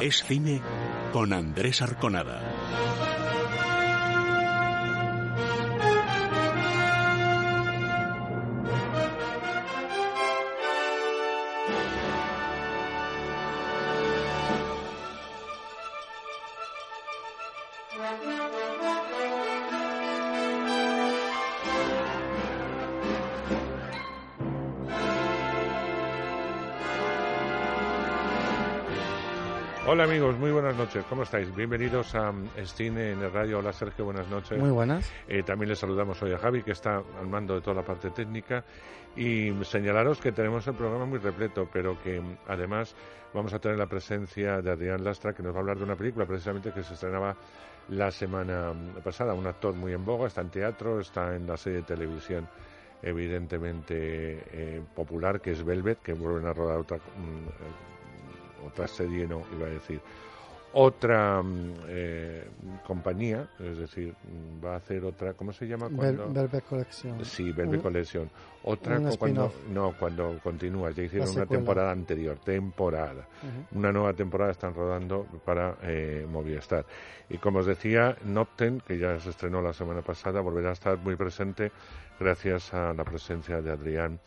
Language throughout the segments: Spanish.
Es cine con Andrés Arconada. Amigos, muy buenas noches. ¿Cómo estáis? Bienvenidos a Cine en el Radio. Hola Sergio, buenas noches. Muy buenas. Eh, también les saludamos hoy a Javi, que está al mando de toda la parte técnica. Y señalaros que tenemos el programa muy repleto, pero que además vamos a tener la presencia de Adrián Lastra, que nos va a hablar de una película precisamente que se estrenaba la semana pasada. Un actor muy en boga, está en teatro, está en la serie de televisión evidentemente eh, popular, que es Velvet, que vuelven a rodar otra otra serie no, iba a decir, otra mm, eh, compañía, es decir, mm, va a hacer otra, ¿cómo se llama? Cuando... Collection. Sí, Velvet Collection. Otra cuando, no, cuando continúa, ya hicieron una temporada anterior, temporada. Una nueva temporada están rodando para eh, Movistar. Y como os decía, Nocten, que ya se estrenó la semana pasada, volverá a estar muy presente gracias a la presencia de Adrián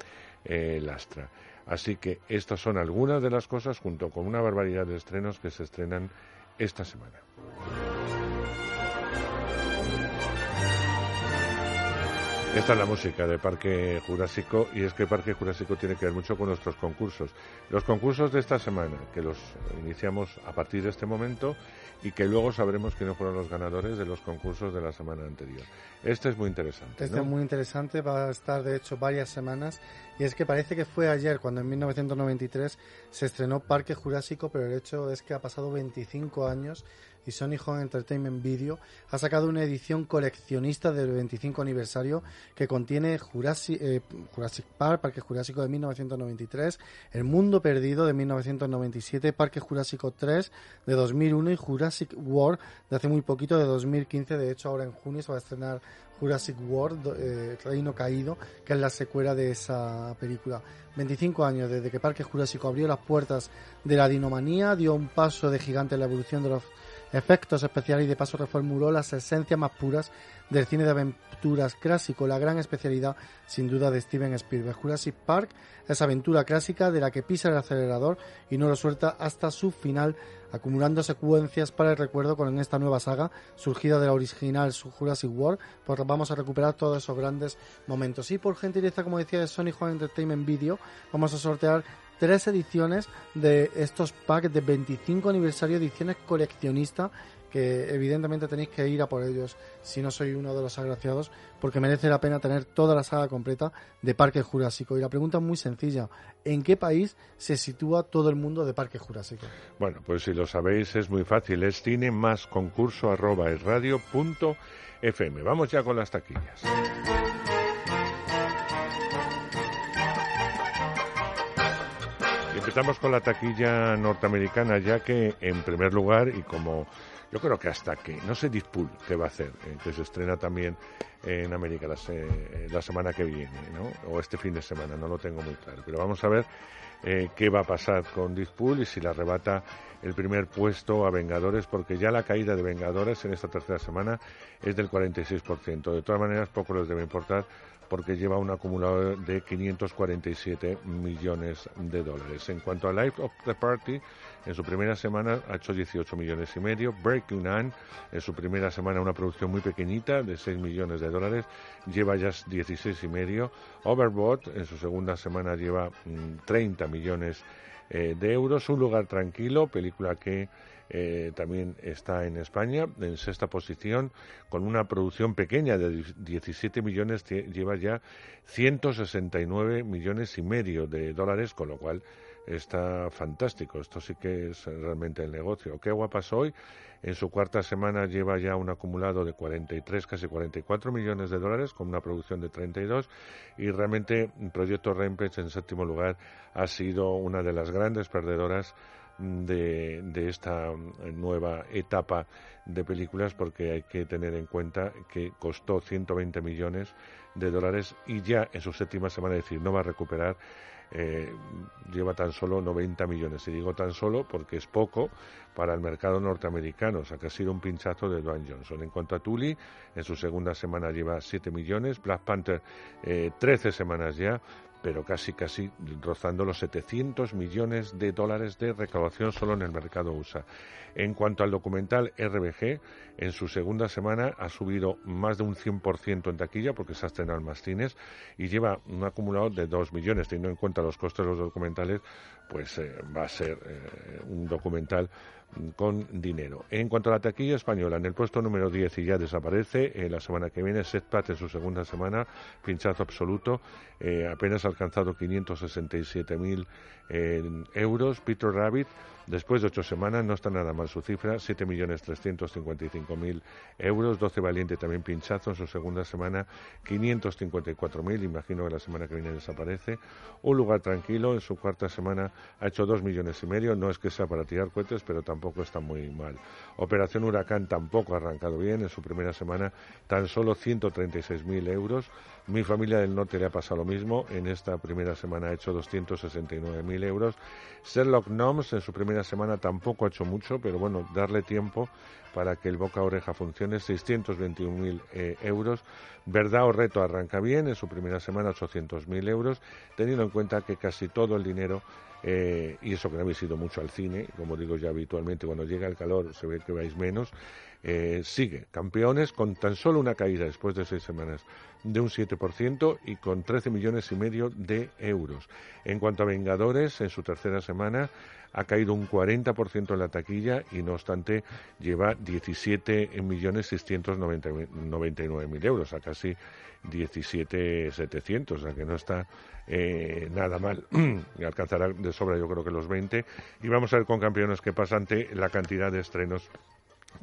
eh, Lastra. Así que estas son algunas de las cosas junto con una barbaridad de estrenos que se estrenan esta semana. Esta es la música de Parque Jurásico y es que Parque Jurásico tiene que ver mucho con nuestros concursos. Los concursos de esta semana, que los iniciamos a partir de este momento y que luego sabremos quiénes fueron los ganadores de los concursos de la semana anterior. Este es muy interesante. Este es muy interesante, va a estar de hecho varias semanas y es que parece que fue ayer cuando en 1993 se estrenó Parque Jurásico, pero el hecho es que ha pasado 25 años y Sony Home Entertainment Video ha sacado una edición coleccionista del 25 aniversario que contiene Jurassic, eh, Jurassic Park, Parque Jurásico de 1993, El Mundo Perdido de 1997, Parque Jurásico 3 de 2001 y Jurassic World de hace muy poquito de 2015. De hecho, ahora en junio se va a estrenar Jurassic World, eh, Reino Caído, que es la secuela de esa película. 25 años desde que Parque Jurásico abrió las puertas de la dinomanía, dio un paso de gigante en la evolución de los efectos especiales y de paso reformuló las esencias más puras del cine de aventuras clásico, la gran especialidad sin duda de Steven Spielberg. Jurassic Park es aventura clásica de la que pisa el acelerador y no lo suelta hasta su final, acumulando secuencias para el recuerdo con esta nueva saga surgida de la original Jurassic World, pues vamos a recuperar todos esos grandes momentos. Y por gentileza, como decía, de Sony Home Entertainment Video, vamos a sortear tres ediciones de estos packs de 25 aniversario, ediciones coleccionistas, que evidentemente tenéis que ir a por ellos si no soy uno de los agraciados, porque merece la pena tener toda la saga completa de Parque Jurásico. Y la pregunta es muy sencilla, ¿en qué país se sitúa todo el mundo de Parque Jurásico? Bueno, pues si lo sabéis es muy fácil, es cine más concurso arroba radio punto fm. Vamos ya con las taquillas. Empezamos con la taquilla norteamericana, ya que en primer lugar, y como yo creo que hasta que, no sé Deadpool qué va a hacer, eh, que se estrena también en América la, la, semana que viene, ¿no? o este fin de semana, no lo tengo muy claro, pero vamos a ver eh, qué va a pasar con Deadpool y si le arrebata el primer puesto a Vengadores, porque ya la caída de Vengadores en esta tercera semana es del 46%. De todas maneras, poco les debe importar porque lleva un acumulado de 547 millones de dólares. En cuanto a Life of the Party, en su primera semana ha hecho 18 millones y medio. Breaking Nine, en su primera semana una producción muy pequeñita de 6 millones de dólares, lleva ya 16 y medio. Overbought, en su segunda semana lleva 30 mm, millones eh, de euros. Un lugar tranquilo, película que eh, también está en España, en sexta posición, con una producción pequeña de 17 millones, lleva ya 169 millones y medio de dólares, con lo cual está fantástico. Esto sí que es realmente el negocio. Qué guapa soy. En su cuarta semana lleva ya un acumulado de 43, casi 44 millones de dólares, con una producción de 32. Y realmente Proyecto Rampage, en séptimo lugar, ha sido una de las grandes perdedoras de, esta nueva etapa de películas porque hay que tener en cuenta que costó 120 millones de dólares y ya en su séptima semana, es decir, no va a recuperar eh, lleva tan solo 90 millones. Y digo tan solo porque es poco para el mercado norteamericano, o sea que ha sido un pinchazo de Dwayne Johnson. En cuanto a Tully, en su segunda semana lleva 7 millones, Black Panther 13 semanas ya, pero casi casi rozando los 700 millones de dólares de recaudación solo en el mercado USA. En cuanto al documental RBG, en su segunda semana ha subido más de un 100% en taquilla porque se ha estrenado en más cines y lleva un acumulado de 2 millones. Teniendo en cuenta los costes de los documentales, pues eh, va a ser eh, un documental con dinero. En cuanto a la taquilla española, en el puesto número 10 y ya desaparece, eh, la semana que viene, Setpat en su segunda semana, pinchazo absoluto, apenas ha alcanzado 567.000 euros. Peter Rabbit Después de ocho semanas no está nada mal su cifra, 7.355.000 euros, 12 Valiente también pinchazo en su segunda semana, 554.000, imagino que la semana que viene desaparece. Un lugar tranquilo, en su cuarta semana ha hecho 2 millones y medio, no es que sea para tirar cohetes, pero tampoco está muy mal. Operación Huracán tampoco ha arrancado bien, en su primera semana tan solo 136.000 euros. Mi familia del norte le ha pasado lo mismo, en esta primera semana ha hecho 269.000 euros. Sherlock Gnomes en su primera semana tampoco ha hecho mucho, pero bueno, darle tiempo para que el boca oreja funcione, 621.000 eh, euros. Verdad o reto arranca bien, en su primera semana 800.000 euros, teniendo en cuenta que casi todo el dinero, eh, y eso que no habéis ido mucho al cine, como digo ya habitualmente, cuando llega el calor se ve que vais menos, eh, sigue campeones con tan solo una caída después de seis semanas de un 7% y con 13 millones y medio de euros. En cuanto a Vengadores, en su tercera semana ha caído un 40% en la taquilla y no obstante lleva 17 millones 699 mil euros, a casi 17.700, o sea que no está eh, nada mal. alcanzará de sobra yo creo que los 20. Y vamos a ver con campeones qué pasa ante la cantidad de estrenos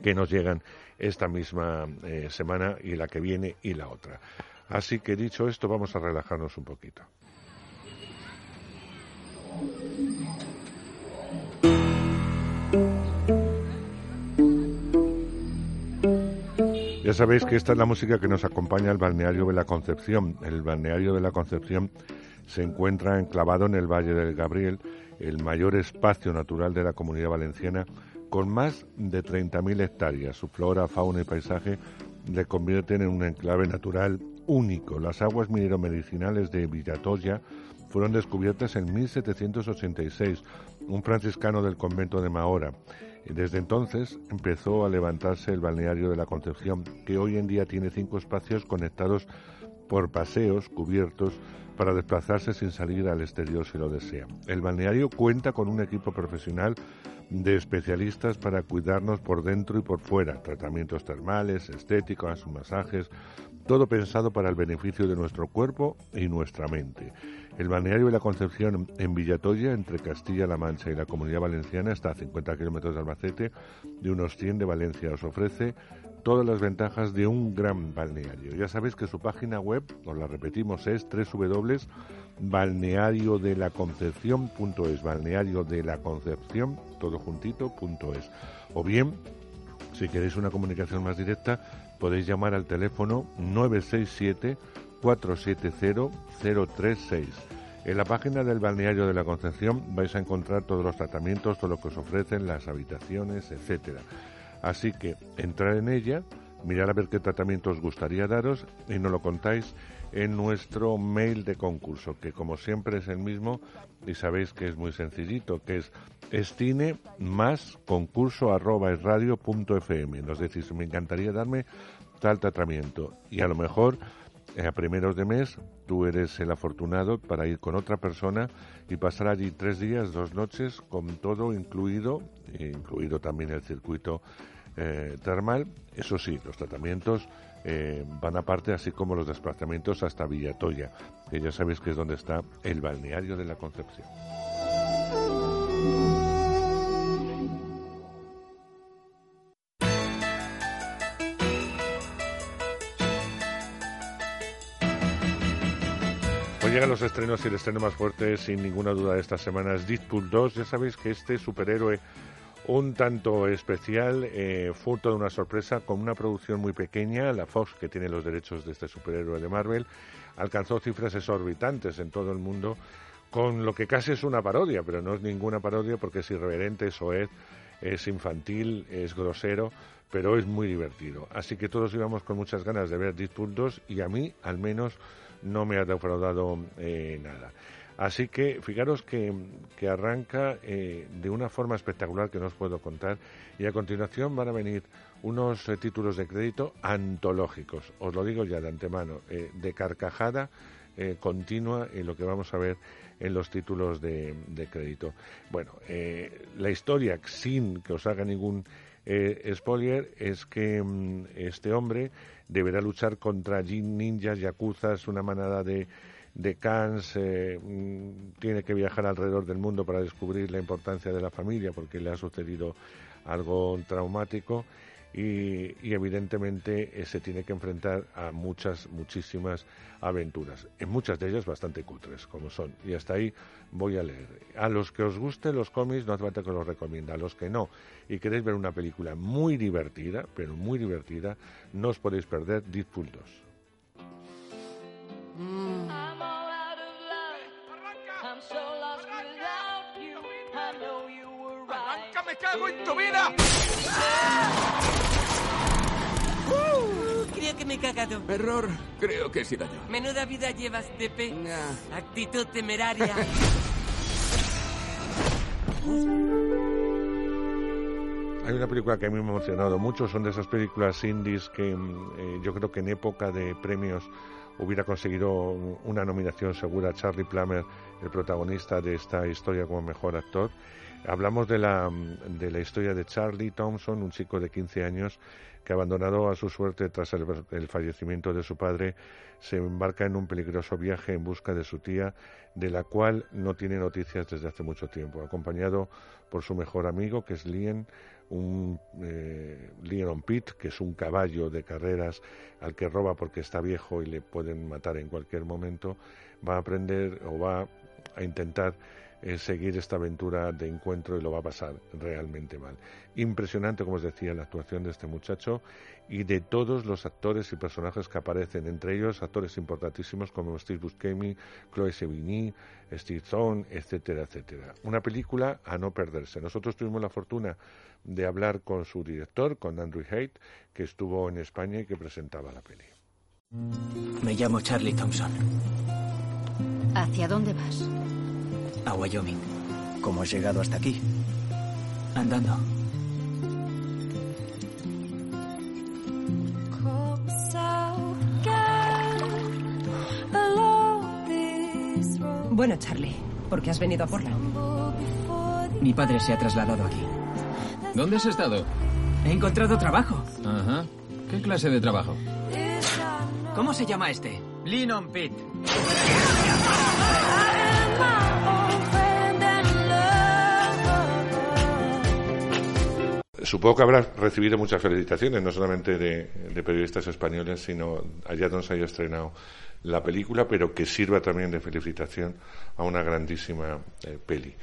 que nos llegan esta misma eh, semana y la que viene y la otra. Así que dicho esto, vamos a relajarnos un poquito. Ya sabéis que esta es la música que nos acompaña al balneario de la Concepción. El balneario de la Concepción se encuentra enclavado en el Valle del Gabriel, el mayor espacio natural de la comunidad valenciana, con más de 30.000 hectáreas. Su flora, fauna y paisaje le convierten en un enclave natural único. Las aguas minero-medicinales de Villatoya fueron descubiertas en 1786, un franciscano del convento de Mahora. Desde entonces empezó a levantarse el balneario de la Concepción, que hoy en día tiene cinco espacios conectados por paseos cubiertos para desplazarse sin salir al exterior si lo desea. El balneario cuenta con un equipo profesional de especialistas para cuidarnos por dentro y por fuera, tratamientos termales, estéticos, masajes, todo pensado para el beneficio de nuestro cuerpo y nuestra mente. El balneario de la Concepción en Villatoya, entre Castilla-La Mancha y la Comunidad Valenciana, está a 50 kilómetros de Albacete, de unos 100 de Valencia. Os ofrece todas las ventajas de un gran balneario. Ya sabéis que su página web, os la repetimos, es www.balneariodelaconcepción.es, balneario de la Concepción, todo juntito, O bien, si queréis una comunicación más directa, podéis llamar al teléfono 967 470 036. En la página del balneario de la Concepción vais a encontrar todos los tratamientos, todo lo que os ofrecen, las habitaciones, etcétera. Así que entrar en ella, mirar a ver qué tratamiento os gustaría daros y nos lo contáis en nuestro mail de concurso, que como siempre es el mismo y sabéis que es muy sencillito, que es estine más concurso arroba es radio punto fm. Nos decís, me encantaría darme tal tratamiento y a lo mejor eh, a primeros de mes tú eres el afortunado para ir con otra persona y pasar allí tres días, dos noches, con todo incluido, incluido también el circuito eh, termal. Eso sí, los tratamientos eh, van aparte, así como los desplazamientos hasta Villatoya, que ya sabéis que es donde está el balneario de la Concepción. Llegan los estrenos y el estreno más fuerte, sin ninguna duda, de esta semana es Deadpool 2. Ya sabéis que este superhéroe un tanto especial, eh, fruto de una sorpresa, con una producción muy pequeña, la Fox, que tiene los derechos de este superhéroe de Marvel, alcanzó cifras exorbitantes en todo el mundo con lo que casi es una parodia, pero no es ninguna parodia porque es irreverente, es oed, es infantil, es grosero, pero es muy divertido. Así que todos íbamos con muchas ganas de ver Deadpool 2 y a mí, al menos, no me ha defraudado eh, nada. Así que fijaros que, arranca eh, de una forma espectacular que no os puedo contar y a continuación van a venir unos eh, títulos de crédito antológicos, os lo digo ya de antemano, de carcajada continua en lo que vamos a ver en los títulos de, crédito. Bueno, la historia, sin que os haga ningún spoiler, es que mm, este hombre deberá luchar contra ninjas, yakuzas, una manada de, de Cans, eh, mm, tiene que viajar alrededor del mundo para descubrir la importancia de la familia porque le ha sucedido algo traumático y, evidentemente eh, se tiene que enfrentar a muchas, muchísimas aventuras, en muchas de ellas bastante cutres como son. Y hasta ahí voy a leer. A los que os gusten los cómics no hace falta que los recomienda, a los que no. Y queréis ver una película muy divertida, pero muy divertida, no os podéis perder Deadpool 2. me cago en tu vida! creo que me he cagado. Error. Creo que he sido yo. Menuda vida llevas, Tepe. Actitud temeraria. Hay una película que a mí me ha emocionado mucho, son de esas películas indies que mm, eh, yo creo que en época de premios hubiera conseguido una nominación segura. Charlie Plummer, el protagonista de esta historia como mejor actor. Hablamos de la, de la historia de Charlie Thompson, un chico de 15 años que abandonado a su suerte tras el, el, fallecimiento de su padre, se embarca en un peligroso viaje en busca de su tía, de la cual no tiene noticias desde hace mucho tiempo, acompañado por su mejor amigo, que es Lien, un eh, Leon Pitt, que es un caballo de carreras al que roba porque está viejo y le pueden matar en cualquier momento, va a aprender o va a intentar eh, seguir esta aventura de encuentro y lo va a pasar realmente mal. Impresionante, como os decía, la actuación de este muchacho y de todos los actores y personajes que aparecen, entre ellos actores importantísimos como Steve Buscemi, Chloe Sevigny, Steve Zahn, etcétera, etcétera. Una película a no perderse. Nosotros tuvimos la fortuna de hablar con su director, con Andrew Haight, que estuvo en España y que presentaba la peli. Me llamo Charlie Thompson. ¿Hacia dónde vas? A Wyoming. ¿Cómo has llegado hasta aquí? Andando. Bueno, Charlie, ¿por qué has venido a Portland? Mi padre se ha trasladado aquí. ¿Dónde has estado? He encontrado trabajo. Ajá. ¿Qué clase de trabajo? ¿Cómo se llama este? Linon Pit. Supongo que habrá recibido muchas felicitaciones, no solamente de, periodistas españoles, sino allá donde se haya estrenado la película, pero que sirva también de felicitación a una grandísima eh, peli.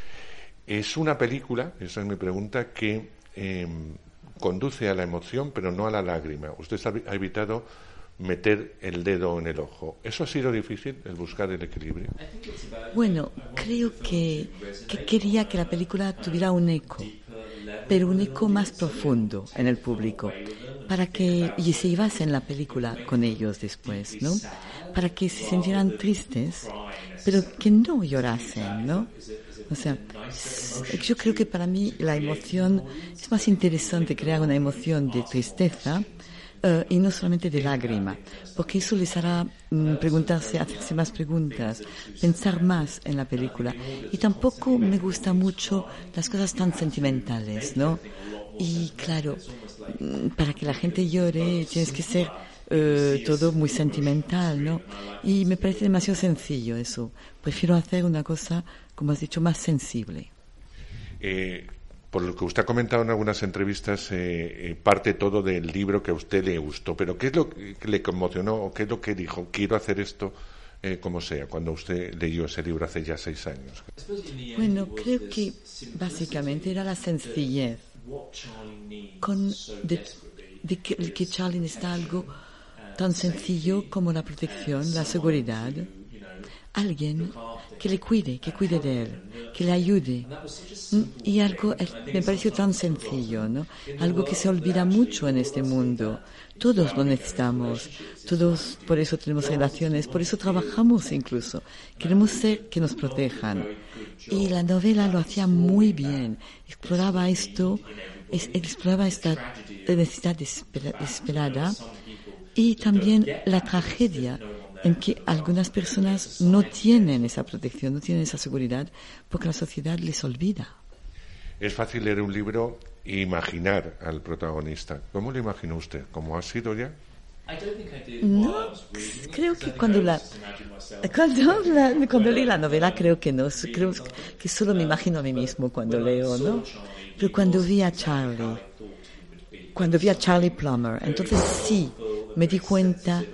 Es una película, esa es mi pregunta, que Em, conduce a la emoción, pero no a la lágrima. Usted ha evitado meter el dedo en el ojo. ¿Eso ha sido difícil, el buscar el equilibrio? Bueno, creo que, quería que la película tuviera un eco, pero un eco más profundo en el público, para que y se llevasen la película con ellos después, ¿no? Para que se sintieran tristes, pero que no llorasen, ¿no? O sea, yo creo que para mí la emoción es más interesante crear una emoción de tristeza eh, y no solamente de lágrima, porque eso les hará mm, preguntarse, hacerse más preguntas, pensar más en la película. Y tampoco me gustan mucho las cosas tan sentimentales, ¿no? Y claro, mm, para que la gente llore tienes que ser eh, todo muy sentimental, ¿no? Y me parece demasiado sencillo eso. Prefiero hacer una cosa como has dicho, más sensible. Eh, por lo que usted ha comentado en algunas entrevistas, eh, eh, parte todo del libro que a usted le gustó. Pero ¿qué es lo que le conmocionó o qué es lo que dijo? Quiero hacer esto como sea, cuando usted leyó ese libro hace ya seis años. Bueno, creo que básicamente era la sencillez de que, que Charlie necesita algo tan sencillo como la protección, la seguridad alguien que le cuide, que cuide de él, que le ayude. Mm, Y algo eh, me pareció tan sencillo, ¿no? Algo que se olvida mucho en este mundo. Todos lo necesitamos, todos por eso tenemos relaciones, por eso trabajamos incluso. Queremos ser que nos protejan. Y la novela lo hacía muy bien, exploraba esto, es- exploraba esta necesidad desespera- desesperada y también la tragedia en que algunas personas no tienen esa protección, no tienen esa seguridad, porque la sociedad les olvida. Es fácil leer un libro e imaginar al protagonista. ¿Cómo lo imaginó usted? ¿Cómo ha sido ya? No, creo que cuando la cuando, la- cuando leí la novela creo que no, creo que solo me imagino a mí mismo cuando leo, ¿no? Pero cuando vi a Charlie, cuando vi a Charlie Plummer, entonces sí me di cuenta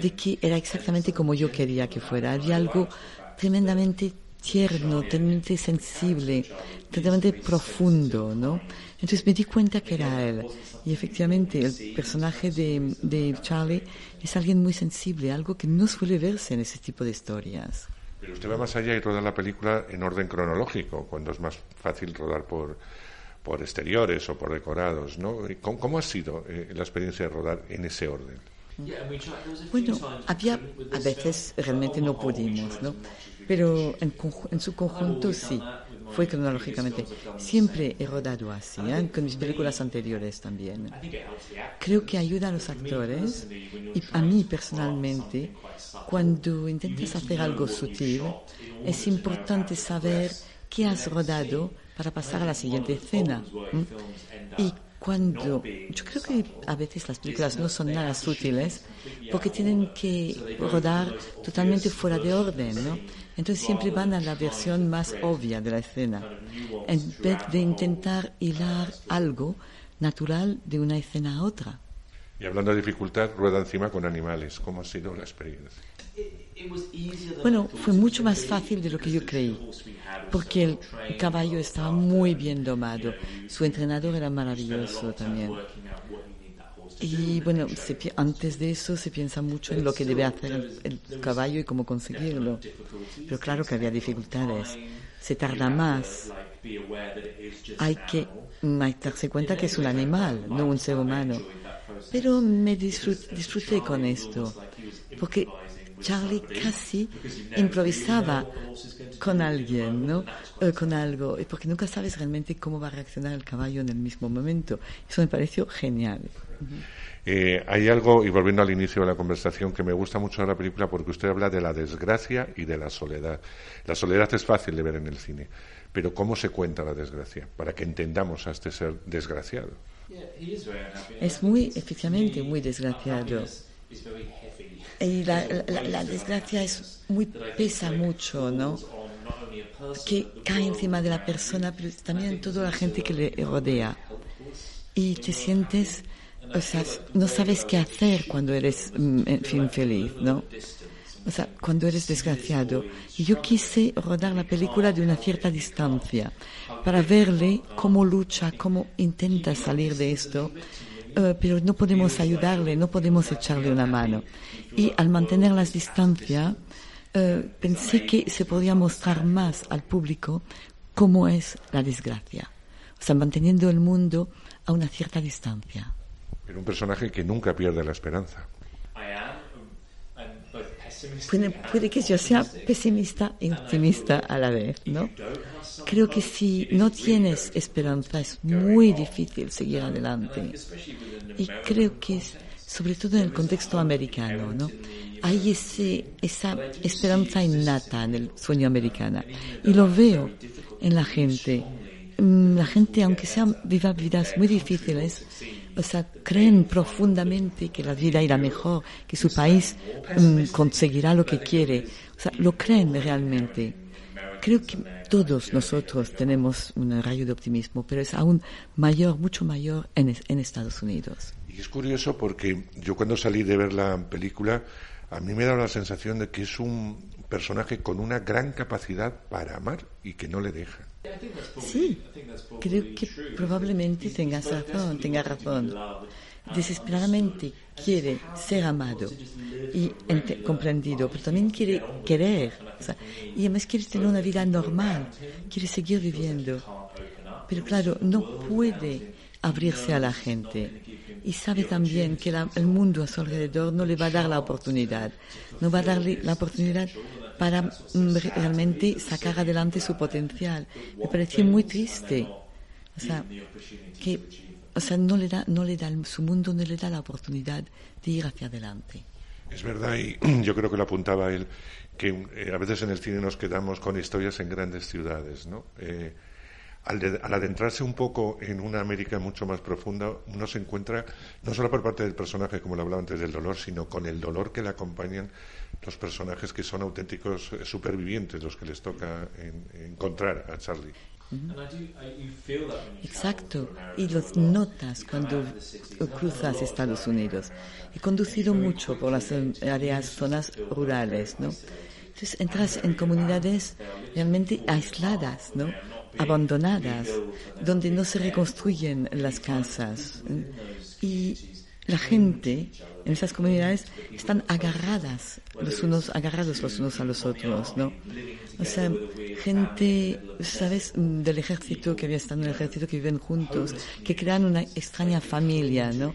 de que era exactamente como yo quería que fuera. Había algo tremendamente tierno, tremendamente sensible, tremendamente profundo, ¿no? Entonces me di cuenta que era él. Y efectivamente el personaje de, de Charlie es alguien muy sensible, algo que no suele verse en ese tipo de historias. Pero usted va más allá y roda la película en orden cronológico, cuando es más fácil rodar por, por exteriores o por decorados, ¿no? ¿Y ¿Cómo, cómo ha sido eh, la experiencia de rodar en ese orden? Bueno, había a veces realmente no pudimos, ¿no? Pero en, en su conjunto sí, fue cronológicamente. Siempre he rodado así, ¿eh? con mis películas anteriores también. Creo que ayuda a los actores y a mí personalmente, cuando intentas hacer algo sutil, es importante saber qué has rodado para pasar a la siguiente escena. Y cuando yo creo que a veces las películas no son nada sutiles porque tienen que rodar totalmente fuera de orden, ¿no? Entonces siempre van a la versión más obvia de la escena en vez de intentar hilar algo natural de una escena a otra. Y hablando de dificultad, rueda encima con animales. ¿Cómo ha sido la experiencia? Bueno, fue mucho más fácil de lo que yo creí, porque el caballo estaba muy bien domado, su entrenador era maravilloso también. Y bueno, antes de eso se piensa mucho en lo que debe hacer el, caballo y cómo conseguirlo. Pero claro que había dificultades. Se tarda más. Hay que, darse cuenta que es un animal, no un ser humano. Pero me disfrut- disfruté con esto, porque Charlie casi improvisaba con alguien, ¿no? Eh, con algo, y porque nunca sabes realmente cómo va a reaccionar el caballo en el mismo momento. Eso me pareció genial. Eh, hay algo, y volviendo al inicio de la conversación, que me gusta mucho de la película porque usted habla de la desgracia y de la soledad. La soledad es fácil de ver en el cine, pero ¿cómo se cuenta la desgracia? Para que entendamos a este ser desgraciado. Es muy, efectivamente, muy desgraciado. Y la, la- la desgracia es muy, pesa mucho, ¿no? Que cae encima de la persona, pero también toda la gente que le rodea. Y te sientes, o sea, no sabes qué hacer cuando eres, mm, en fin, feliz, ¿no? O sea, cuando eres desgraciado. Y yo quise rodar la película de una cierta distancia para verle cómo lucha, cómo intenta salir de esto, eh, pero no podemos ayudarle, no podemos echarle una mano. Y al mantener las distancias, eh, pensé que se podía mostrar más al público cómo es la desgracia. O sea, manteniendo el mundo a una cierta distancia. Pero un personaje que nunca pierde la esperanza. Puede, puede que yo sea pesimista y optimista a la vez, ¿no? Creo que si no tienes esperanza es muy difícil seguir adelante. Y creo que es, sobre todo en el contexto americano, ¿no? Hay ese, esa esperanza innata en el sueño americano. Y lo veo en la gente. Mm, La gente, aunque sean viva vidas muy difíciles, o sea, creen profundamente que la vida irá mejor, que su país mm, conseguirá lo que quiere. O sea, lo creen realmente. Creo que todos nosotros tenemos un rayo de optimismo, pero es aún mayor, mucho mayor en, es- en Estados Unidos. Y es curioso porque yo cuando salí de ver la película, a mí me da la sensación de que es un personaje con una gran capacidad para amar y que no le deja. Sí, creo que probablemente tengas razón, tenga razón. Desesperadamente quiere ser amado y comprendido, pero también quiere querer. y además quiere tener una vida normal, quiere seguir viviendo. Pero claro, no puede abrirse a la gente. Y sabe también que el mundo a su alrededor no le va a dar la oportunidad. No va a darle la oportunidad para mm, realmente sacar adelante su potencial. Me pareció muy triste. O sea, que o sea, no le da, no le da, su mundo no le da la oportunidad de ir hacia adelante. Es verdad, y yo creo que lo apuntaba él, que eh, a veces en el cine nos quedamos con historias en grandes ciudades, ¿no? Eh, al, adentrarse un poco en una América mucho más profunda, uno se encuentra, no solo por parte del personaje, como lo hablaba antes del dolor, sino con el dolor que le acompañan los personajes que son auténticos eh, supervivientes, los que les toca encontrar a Charlie. Exacto, y los notas cuando cruzas Estados Unidos. He conducido mucho por las áreas, zonas rurales, ¿no? Entonces entras en comunidades realmente aisladas, ¿no? abandonadas, donde no se reconstruyen las casas. Y la gente en esas comunidades están agarradas, los unos agarrados los unos a los otros, ¿no? O sea, gente, ¿sabes? Del ejército que había estado en el ejército, que viven juntos, que crean una extraña familia, ¿no?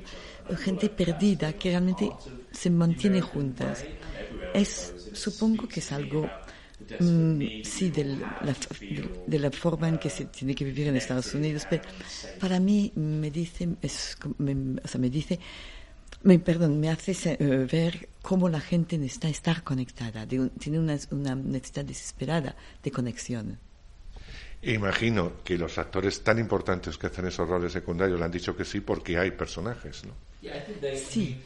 Gente perdida que realmente se mantiene juntas. Es, supongo que es algo Mm, sí, de la, de la, forma en que se tiene que vivir en Estados Unidos, pero para mí me dice, es, me, o sea, me dice, me, perdón, me hace eh, ver cómo la gente necesita estar conectada, tiene una, una necesidad desesperada de conexión. Imagino que los actores tan importantes que hacen esos roles secundarios le han dicho que sí porque hay personajes, ¿no? Sí.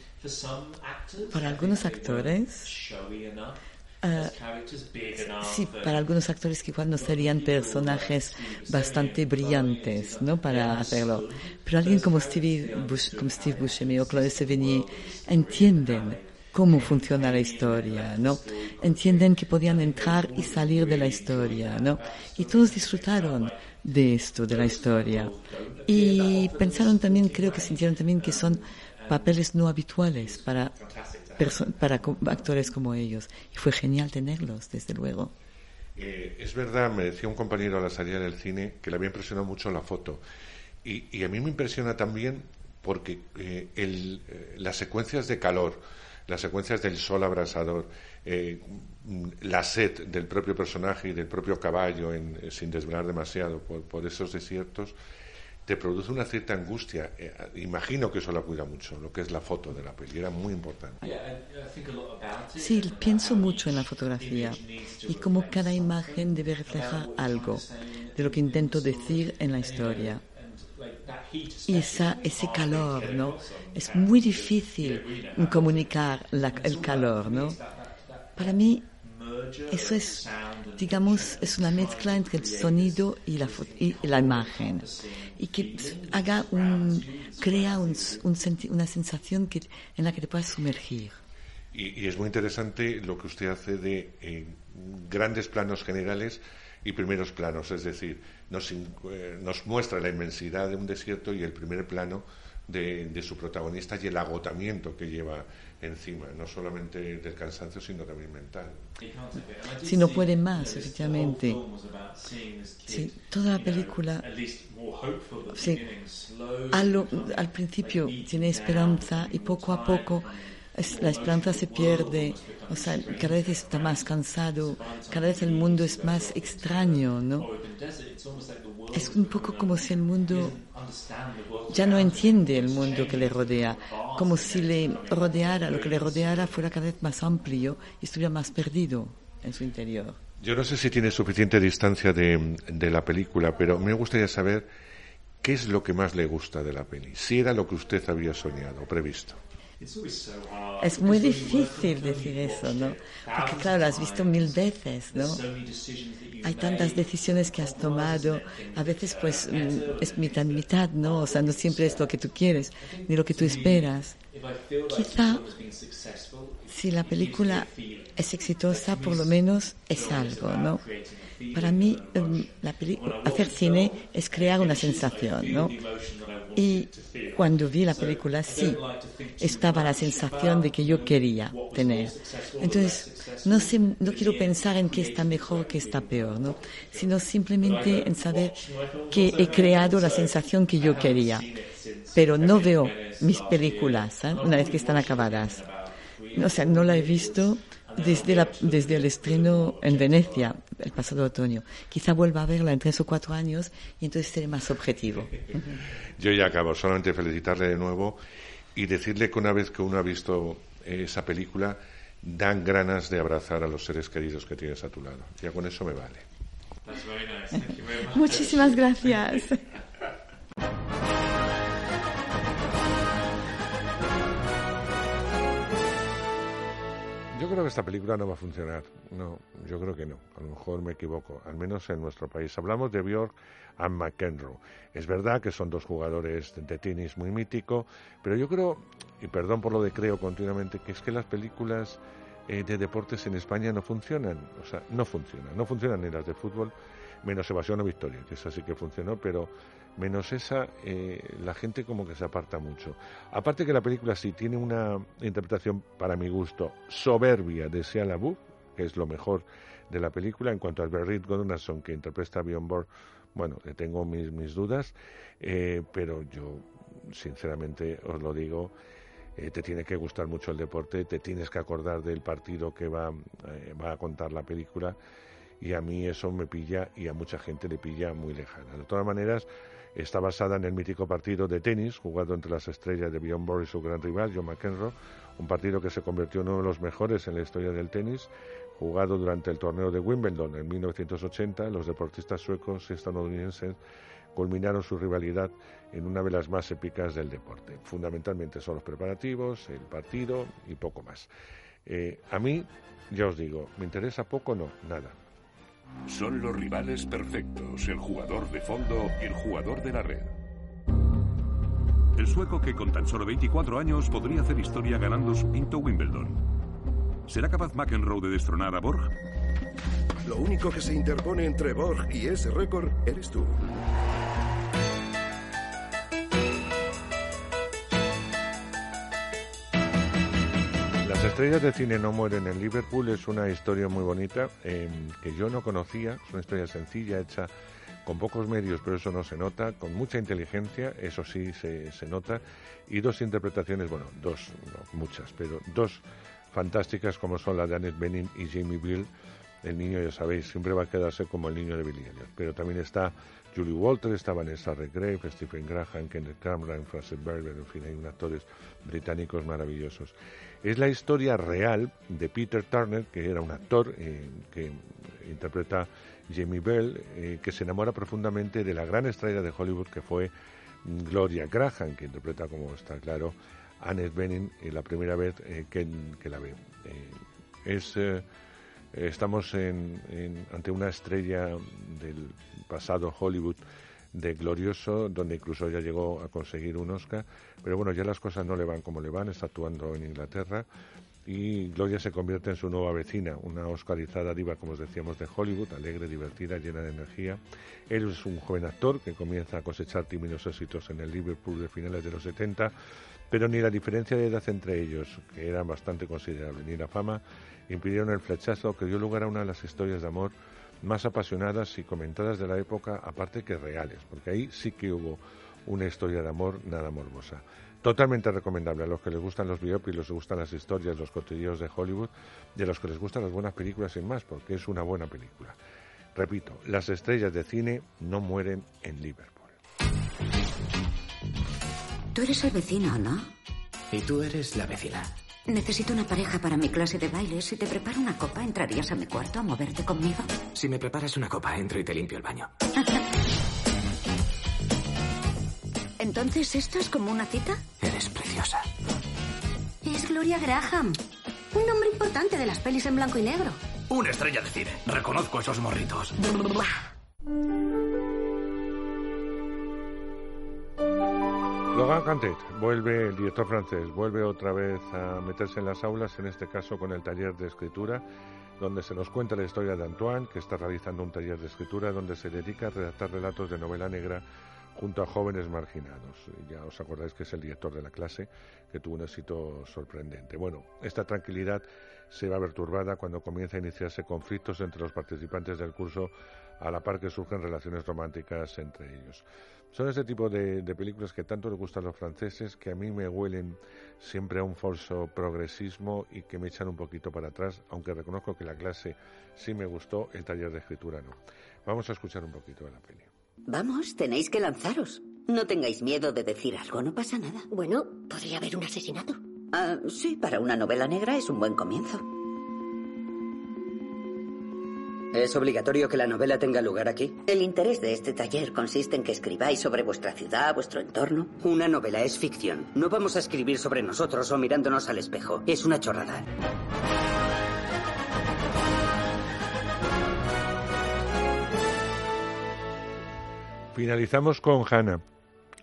Para algunos actores Uh, sí, para algunos actores que igual no serían personajes bastante brillantes, ¿no? Para hacerlo. Pero alguien como Steve, Bush, como Steve Buscemi o Claude Sevigny entienden cómo funciona la historia, ¿no? Entienden que podían entrar y salir de la historia, ¿no? Y todos disfrutaron de esto, de la historia. Y pensaron también, creo que sintieron también que son papeles no habituales para actores como ellos. Y fue genial tenerlos, desde luego. Eh, es verdad, me decía un compañero a la salida del cine que le había impresionado mucho la foto. Y, a mí me impresiona también porque eh, eh, las secuencias de calor, las secuencias del sol abrasador, la sed del propio personaje y del propio caballo, sin desvelar demasiado, por, por esos desiertos, te produce una cierta angustia. Eh, imagino que eso la cuida mucho, lo que es la foto de la peli, era muy importante. Sí, pienso mucho en la fotografía y cómo cada imagen debe reflejar algo de lo que intento decir en la historia. Esa, ese calor, ¿no? Es muy difícil comunicar el calor, ¿no? Para mí, eso es, digamos, es una mezcla entre el sonido y la, y la imagen y que haga un, crea un, una sensación que, en la que te puedas sumergir. Y, es muy interesante lo que usted hace de grandes planos generales y primeros planos, es decir, nos, eh, nos muestra la inmensidad de un desierto y el primer plano de, su protagonista y el agotamiento que lleva encima, no solamente del cansancio, sino también mental. Si no puede más, efectivamente. Sí, toda la película, sí, al, al principio tiene esperanza y poco a poco la esperanza se pierde, o sea, cada vez está más cansado, cada vez el mundo es más extraño, ¿no? Es un poco como si el mundo ya no entiende el mundo que le rodea, como si le rodeara, lo que le rodeara fuera cada vez más amplio y estuviera más perdido en su interior. Yo no sé si tiene suficiente distancia de, la película, pero me gustaría saber qué es lo que más le gusta de la peli, si era lo que usted había soñado previsto. Es muy difícil decir eso, ¿no? Porque claro, lo has visto mil veces, ¿no? Hay tantas decisiones que has tomado, a veces pues mm, es mitad mitad, ¿no? O sea, no siempre es lo que tú quieres, ni lo que tú esperas. quizá si la película es exitosa, por lo menos es algo, ¿no? Para mí, em, la hacer cine es crear una sensación, ¿no? Y cuando vi la película, sí, estaba la sensación de que yo quería tener. Entonces, no, quiero pensar en qué está mejor, qué está peor, ¿no? Sino simplemente en saber que he creado la sensación que yo quería. Pero no veo mis películas ¿eh? una vez que están acabadas. O sea, no la he visto desde el estreno en Venecia el pasado otoño. Quizá vuelva a verla en tres o cuatro años y entonces seré más objetivo. Yo ya acabo, solamente felicitarle de nuevo y decirle que una vez que uno ha visto esa película, dan ganas de abrazar a los seres queridos que tienes a tu lado. Ya con eso me vale. Muchísimas gracias. Esta película no va a funcionar. No, yo creo que no. A lo mejor me equivoco, al menos en nuestro país. Hablamos de Björk and McEnroe. Es verdad que son dos jugadores de tenis muy míticos, pero yo creo, y perdón por lo de creo continuamente, que es que las películas eh, de deportes en España no funcionan. O sea, no funcionan. No funcionan ni las de fútbol, menos Evasión o Victoria, que esa sí que funcionó, pero menos esa, eh, la gente como que se aparta mucho. Aparte que la película sí tiene una interpretación, para mi gusto, soberbia de Shia LaBeouf, que es lo mejor de la película. En cuanto a Berit Godonson, que interpreta a Bjorn bueno, tengo mis, mis dudas, eh, pero yo, sinceramente, os lo digo, eh, te tiene que gustar mucho el deporte, te tienes que acordar del partido que va, va a contar la película y a mí eso me pilla y a mucha gente le pilla muy lejana. De todas maneras, Está basada en el mítico partido de tenis jugado entre las estrellas de Bjorn Borg y su gran rival, John McEnroe, un partido que se convirtió en uno de los mejores en la historia del tenis, jugado durante el torneo de Wimbledon en 1980. Los deportistas suecos y estadounidenses culminaron su rivalidad en una de las más épicas del deporte. Fundamentalmente son los preparativos, el partido y poco más. Eh, a mí, ya os digo, me interesa poco, no, nada. Son los rivales perfectos, el jugador de fondo y el jugador de la red. El sueco que con tan solo 24 años podría hacer historia ganando su quinto Wimbledon. ¿Será capaz McEnroe de destronar a Borg? Lo único que se interpone entre Borg y ese récord eres tú. Estrellas de cine no mueren en Liverpool es una historia muy bonita em, que yo no conocía. Es una historia sencilla, hecha con pocos medios, pero eso no se nota, con mucha inteligencia, eso sí se, se nota, y dos interpretaciones, bueno, dos, no, muchas, pero dos fantásticas como son la de Annette Bening y Jamie Bill. El niño, ya sabéis, siempre va a quedarse como el niño de Billy Elliot. Pero también está Julie Walter, está Vanessa Redgrave, Stephen Graham, Kenneth Cameron, Francis Berger, en fin, hay unos actores británicos maravillosos. Es la historia real de Peter Turner, que era un actor eh, que interpreta Jamie Bell, eh, que se enamora profundamente de la gran estrella de Hollywood que fue Gloria Graham, que interpreta, como está claro, Annette Bening, en la primera vez eh, que, la ve. es, estamos ante una estrella del pasado Hollywood de Glorioso, donde incluso ya llegó a conseguir un Oscar, pero bueno, ya las cosas no le van como le van, está actuando en Inglaterra y Gloria se convierte en su nueva vecina, una oscarizada diva, como os decíamos, de Hollywood, alegre, divertida, llena de energía. Él es un joven actor que comienza a cosechar tímidos éxitos en el Liverpool de finales de los 70, pero ni la diferencia de edad entre ellos, que era bastante considerable, ni la fama impidieron el flechazo que dio lugar a una de las historias de amor más apasionadas y comentadas de la época, aparte que reales, porque ahí sí que hubo una historia de amor nada morbosa. Totalmente recomendable a los que les gustan los biopics, les gustan las historias, los cotidianos de Hollywood, y a los que les gustan las buenas películas sin más, porque es una buena película. Repito, las estrellas de cine no mueren en Liverpool. Tú eres el vecino, ¿no? Y tú eres la vecina. Necesito una pareja para mi clase de baile. Si te preparo una copa, ¿entrarías a mi cuarto a moverte conmigo? Si me preparas una copa, entro y te limpio el baño. Entonces, ¿esto es como una cita? Eres preciosa. Es Gloria Graham. Un nombre importante de las pelis en blanco y negro. Una estrella de cine. Reconozco esos morritos. Logan Cantet vuelve, el director francés, vuelve otra vez a meterse en las aulas, en este caso con el taller de escritura, donde se nos cuenta la historia de Antoine, que está realizando un taller de escritura donde se dedica a redactar relatos de novela negra junto a jóvenes marginados. Ya os acordáis que es el director de la clase, que tuvo un éxito sorprendente. Bueno, esta tranquilidad se va a ver turbada cuando comienza a iniciarse conflictos entre los participantes del curso, a la par que surgen relaciones románticas entre ellos. Son ese tipo de, películas que tanto les gustan a los franceses, que a mí me huelen siempre a un falso progresismo y que me echan un poquito para atrás, aunque reconozco que la clase sí me gustó, el taller de escritura no. Vamos a escuchar un poquito de la peli. Vamos, tenéis que lanzaros. No tengáis miedo de decir algo, no pasa nada. Bueno, podría haber un asesinato. Ah, sí, para una novela negra es un buen comienzo. ¿Es obligatorio que la novela tenga lugar aquí? El interés de este taller consiste en que escribáis sobre vuestra ciudad, vuestro entorno. Una novela es ficción. No vamos a escribir sobre nosotros o mirándonos al espejo. Es una chorrada. Finalizamos con Hannah.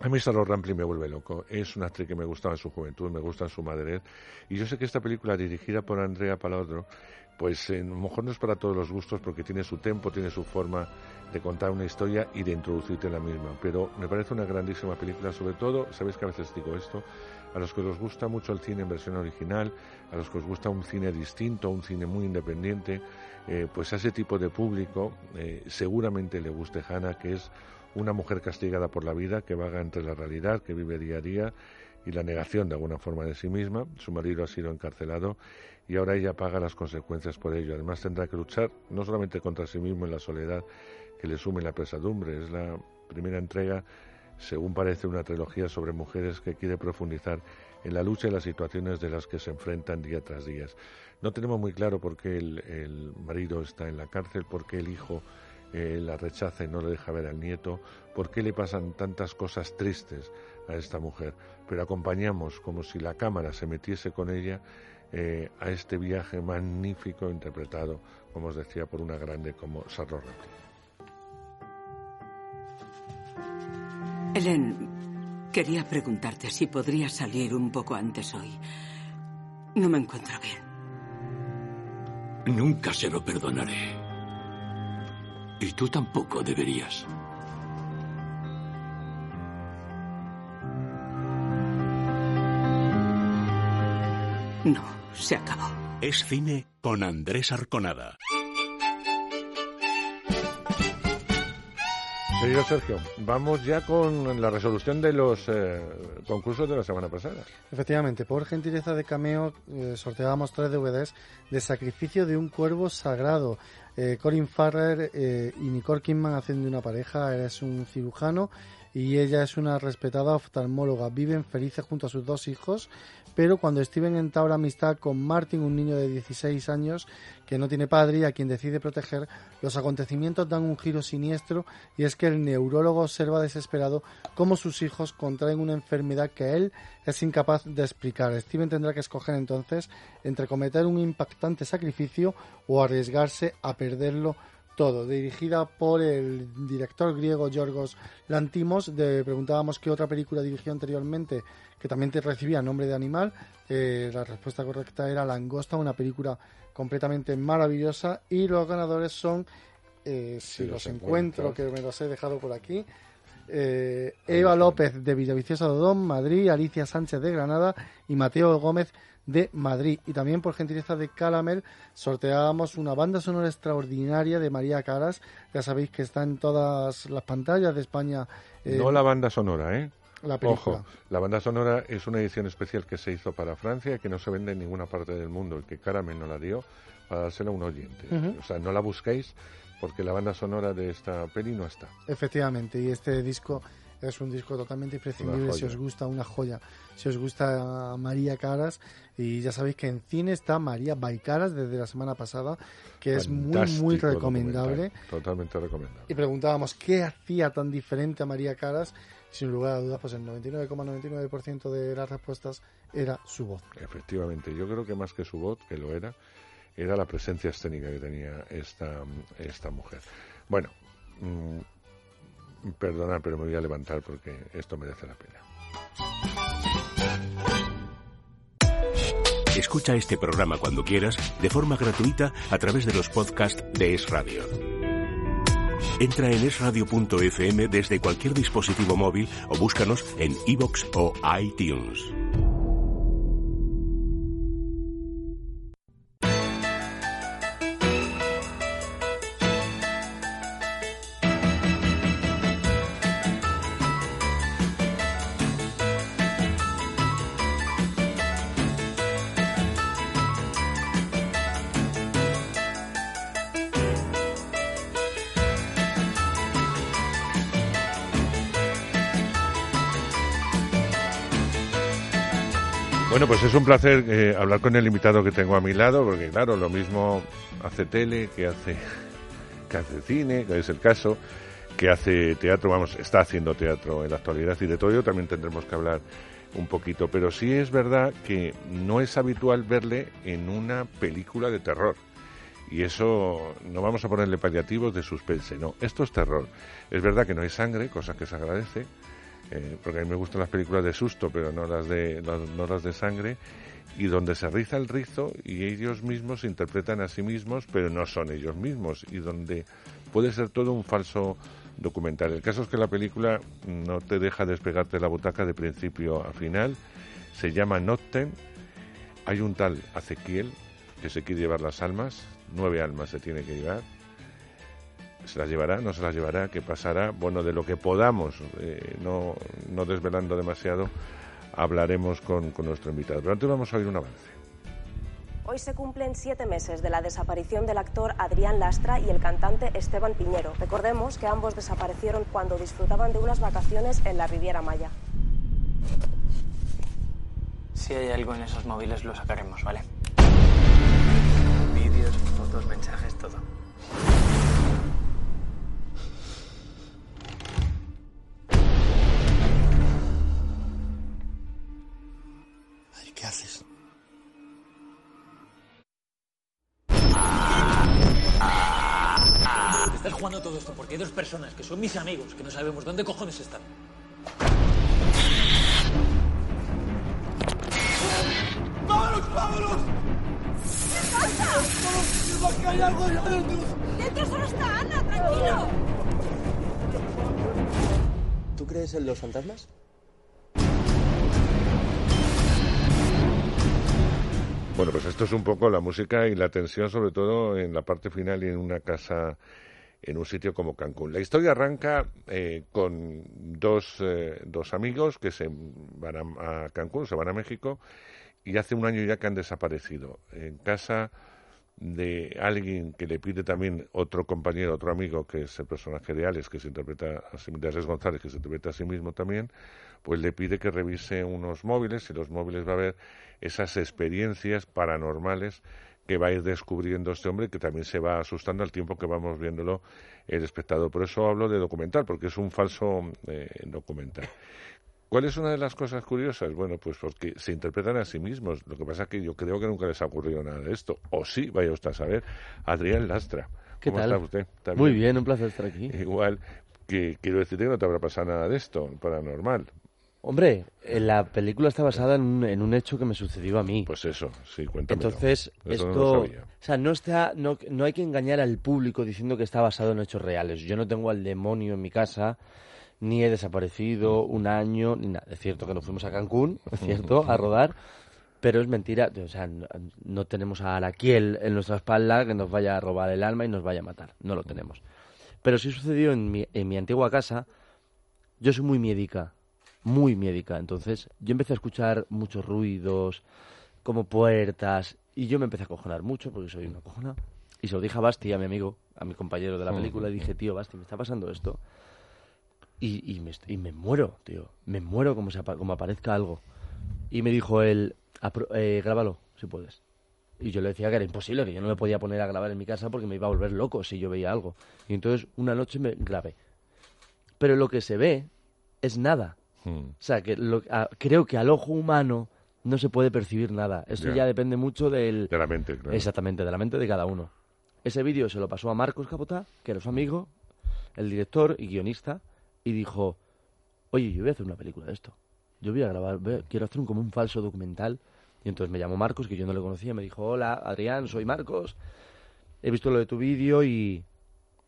A mí Sarah Rampling me vuelve loco. Es una actriz que me gustaba en su juventud, me gusta en su madurez. Y yo sé que esta película, dirigida por Andrea Palodro, pues eh, a lo mejor no es para todos los gustos porque tiene su tempo, tiene su forma de contar una historia y de introducirte en la misma. Pero me parece una grandísima película, sobre todo, sabéis que a veces digo esto, a los que os gusta mucho el cine en versión original, a los que os gusta un cine distinto, un cine muy independiente, eh, pues a ese tipo de público eh, seguramente le guste Hannah, que es una mujer castigada por la vida, que vaga entre la realidad, que vive día a día y la negación de alguna forma de sí misma. Su marido ha sido encarcelado y ahora ella paga las consecuencias por ello. Además tendrá que luchar no solamente contra sí mismo en la soledad que le sume la pesadumbre, es la primera entrega, según parece, una trilogía sobre mujeres que quiere profundizar en la lucha y las situaciones de las que se enfrentan día tras día. No tenemos muy claro por qué el, marido está en la cárcel, por qué el hijo eh, la rechaza y no le deja ver al nieto, por qué le pasan tantas cosas tristes a esta mujer. Pero acompañamos como si la cámara se metiese con ella eh, a este viaje magnífico interpretado, como os decía, por una grande como Sarro Helen, quería preguntarte si podría salir un poco antes hoy. No me encuentro bien. Nunca se lo perdonaré. Y tú tampoco deberías. No, se acabó. Es cine con Andrés Arconada. Señor Sergio, vamos ya con la resolución de los eh, concursos de la semana pasada. Efectivamente, por gentileza de Cameo eh, sorteábamos tres DVDs de Sacrificio de un Cuervo Sagrado. Eh, Corin Farrer y Nicole Kidman haciendo una pareja, él es un cirujano y ella es una respetada oftalmóloga. Viven felices junto a sus dos hijos, pero cuando Steven entabla amistad con Martin, un niño de 16 años que no tiene padre y a quien decide proteger, los acontecimientos dan un giro siniestro y es que el neurólogo observa desesperado cómo sus hijos contraen una enfermedad que él es incapaz de explicar. Steven tendrá que escoger entonces entre cometer un impactante sacrificio o arriesgarse a perderlo todo, dirigida por el director griego Yorgos Lantimos. De, preguntábamos qué otra película dirigió anteriormente que también te recibía nombre de animal. Eh, la respuesta correcta era Langosta, una película completamente maravillosa. Y los ganadores son, eh, si, los, encuentro, que me los he dejado por aquí. Eh, Eva López de Villaviciosa de Odón, Madrid, Alicia Sánchez de Granada y Mateo Gómez de Madrid. Y también por gentileza de Calamel sorteábamos una banda sonora extraordinaria de María Caras. Ya sabéis que está en todas las pantallas de España. Eh, no la banda sonora, ¿eh? La Ojo, la banda sonora es una edición especial que se hizo para Francia que no se vende en ninguna parte del mundo y que Caramel no la dio para dársela a un oyente. O sea, no la busquéis porque la banda sonora de esta peli no está. Efectivamente, y este disco es un disco totalmente imprescindible si os gusta una joya, si os gusta María Caras y ya sabéis que en cine está María Baicaras desde la semana pasada, que es muy muy recomendable. Totalmente recomendable. Y preguntábamos qué hacía tan diferente a María Caras, sin lugar a dudas pues el 99,99% de las respuestas era su voz. Efectivamente, yo creo que más que su voz, que lo era, era la presencia escénica que tenía esta, esta mujer. Bueno, mm, Perdona, pero me voy a levantar porque esto merece la pena. Escucha este programa cuando quieras, de forma gratuita, a través de los podcasts de Es Radio. Entra en esradio.fm desde cualquier dispositivo móvil o búscanos en iVoox o iTunes. Pues es un placer eh, hablar con el invitado que tengo a mi lado, porque claro, lo mismo hace tele que hace, que hace cine, que es el caso, que hace teatro, vamos, está haciendo teatro en la actualidad y de todo ello también tendremos que hablar un poquito. Pero sí es verdad que no es habitual verle en una película de terror. Y eso no vamos a ponerle paliativos de suspense, no, esto es terror. Es verdad que no hay sangre, cosa que se agradece, eh, porque a mí me gustan las películas de susto, pero no las de, no las de sangre, y donde se riza el rizo y ellos mismos se interpretan a sí mismos, pero no son ellos mismos, y donde puede ser todo un falso documental. El caso es que la película no te deja despegarte la butaca de principio a final, se llama Notten, hay un tal Ezequiel que se quiere llevar las almas, nueve almas se tiene que llevar, ¿Se las llevará? ¿No se las llevará? ¿Qué pasará? Bueno, de lo que podamos, eh, no, no desvelando demasiado, hablaremos con, con nuestro invitado. Pero antes vamos a oír un avance. Hoy se cumplen siete meses de la desaparición del actor Adrián Lastra y el cantante Esteban Piñero. Recordemos que ambos desaparecieron cuando disfrutaban de unas vacaciones en la Riviera Maya. Si hay algo en esos móviles lo sacaremos, ¿vale? Vídeos, fotos, mensajes, todo. Hay dos personas que son mis amigos que no sabemos dónde cojones están. ¡Vámonos, vámonos! ¿Qué pasa? ¡Que hay algo allá dentro! Dentro solo está Ana, tranquilo. ¿Tú crees en los fantasmas? Bueno, pues esto es un poco la música y la tensión, sobre todo en la parte final y en una casa, en un sitio como Cancún. La historia arranca eh, con dos, eh, dos amigos que se van a, Cancún, se van a México, y hace un año ya que han desaparecido. En casa de alguien que le pide también otro compañero, otro amigo, que es el personaje de Alex, que se interpreta a sí, de Alex González, que se interpreta a sí mismo también, pues le pide que revise unos móviles y los móviles va a ver esas experiencias paranormales que va a ir descubriendo este hombre que también se va asustando al tiempo que vamos viéndolo el espectador. Por eso hablo de documental, porque es un falso eh, documental. ¿Cuál es una de las cosas curiosas? Bueno, pues porque se interpretan a sí mismos. Lo que pasa es que yo creo que nunca les ha ocurrido nada de esto. O sí, vaya usted a saber. Adrián Lastra. ¿Qué ¿Cómo tal? está usted? ¿Está Muy bien, un placer estar aquí. Igual que quiero decirte que no te habrá pasado nada de esto, paranormal. Hombre, eh, la película está basada en un, en un hecho que me sucedió a mí. Pues eso, sí, cuéntame. Entonces, no esto, sabía. o sea, no está, no, no hay que engañar al público diciendo que está basado en hechos reales. Yo no tengo al demonio en mi casa, ni he desaparecido un año, ni nada. Es cierto que nos fuimos a Cancún, es cierto, a rodar, pero es mentira. O sea, no, no tenemos a Araquiel en nuestra espalda que nos vaya a robar el alma y nos vaya a matar. No lo tenemos. Pero sí sucedió en mi, en mi antigua casa. Yo soy muy miedica, muy miedica. Entonces, yo empecé a escuchar muchos ruidos, como puertas, y yo me empecé a cojonar mucho porque soy una cojona. Y se lo dije a Basti, a mi amigo, a mi compañero de la película, y dije, tío, Basti, me está pasando esto. Y, y, me, y me muero, tío. Me muero como, se como aparezca algo. Y me dijo él, "Apro- eh, grábalo, si puedes. Y yo le decía que era imposible, que yo no me podía poner a grabar en mi casa porque me iba a volver loco si yo veía algo. Y entonces una noche me grabé. Pero lo que se ve es nada. Hmm. O sea, que lo- a- creo que al ojo humano no se puede percibir nada. Eso Ya. ya, depende mucho del... De la mente, claro. Exactamente, de la mente de cada uno. Ese vídeo se lo pasó a Marcos Capotá, que era su amigo, el director y guionista, y dijo, oye, yo voy a hacer una película de esto. yo voy a grabar, voy a- quiero hacer un, como un falso documental. Y entonces me llamó Marcos, que yo no le conocía, me dijo, hola, Adrián, soy Marcos, he visto lo de tu vídeo y,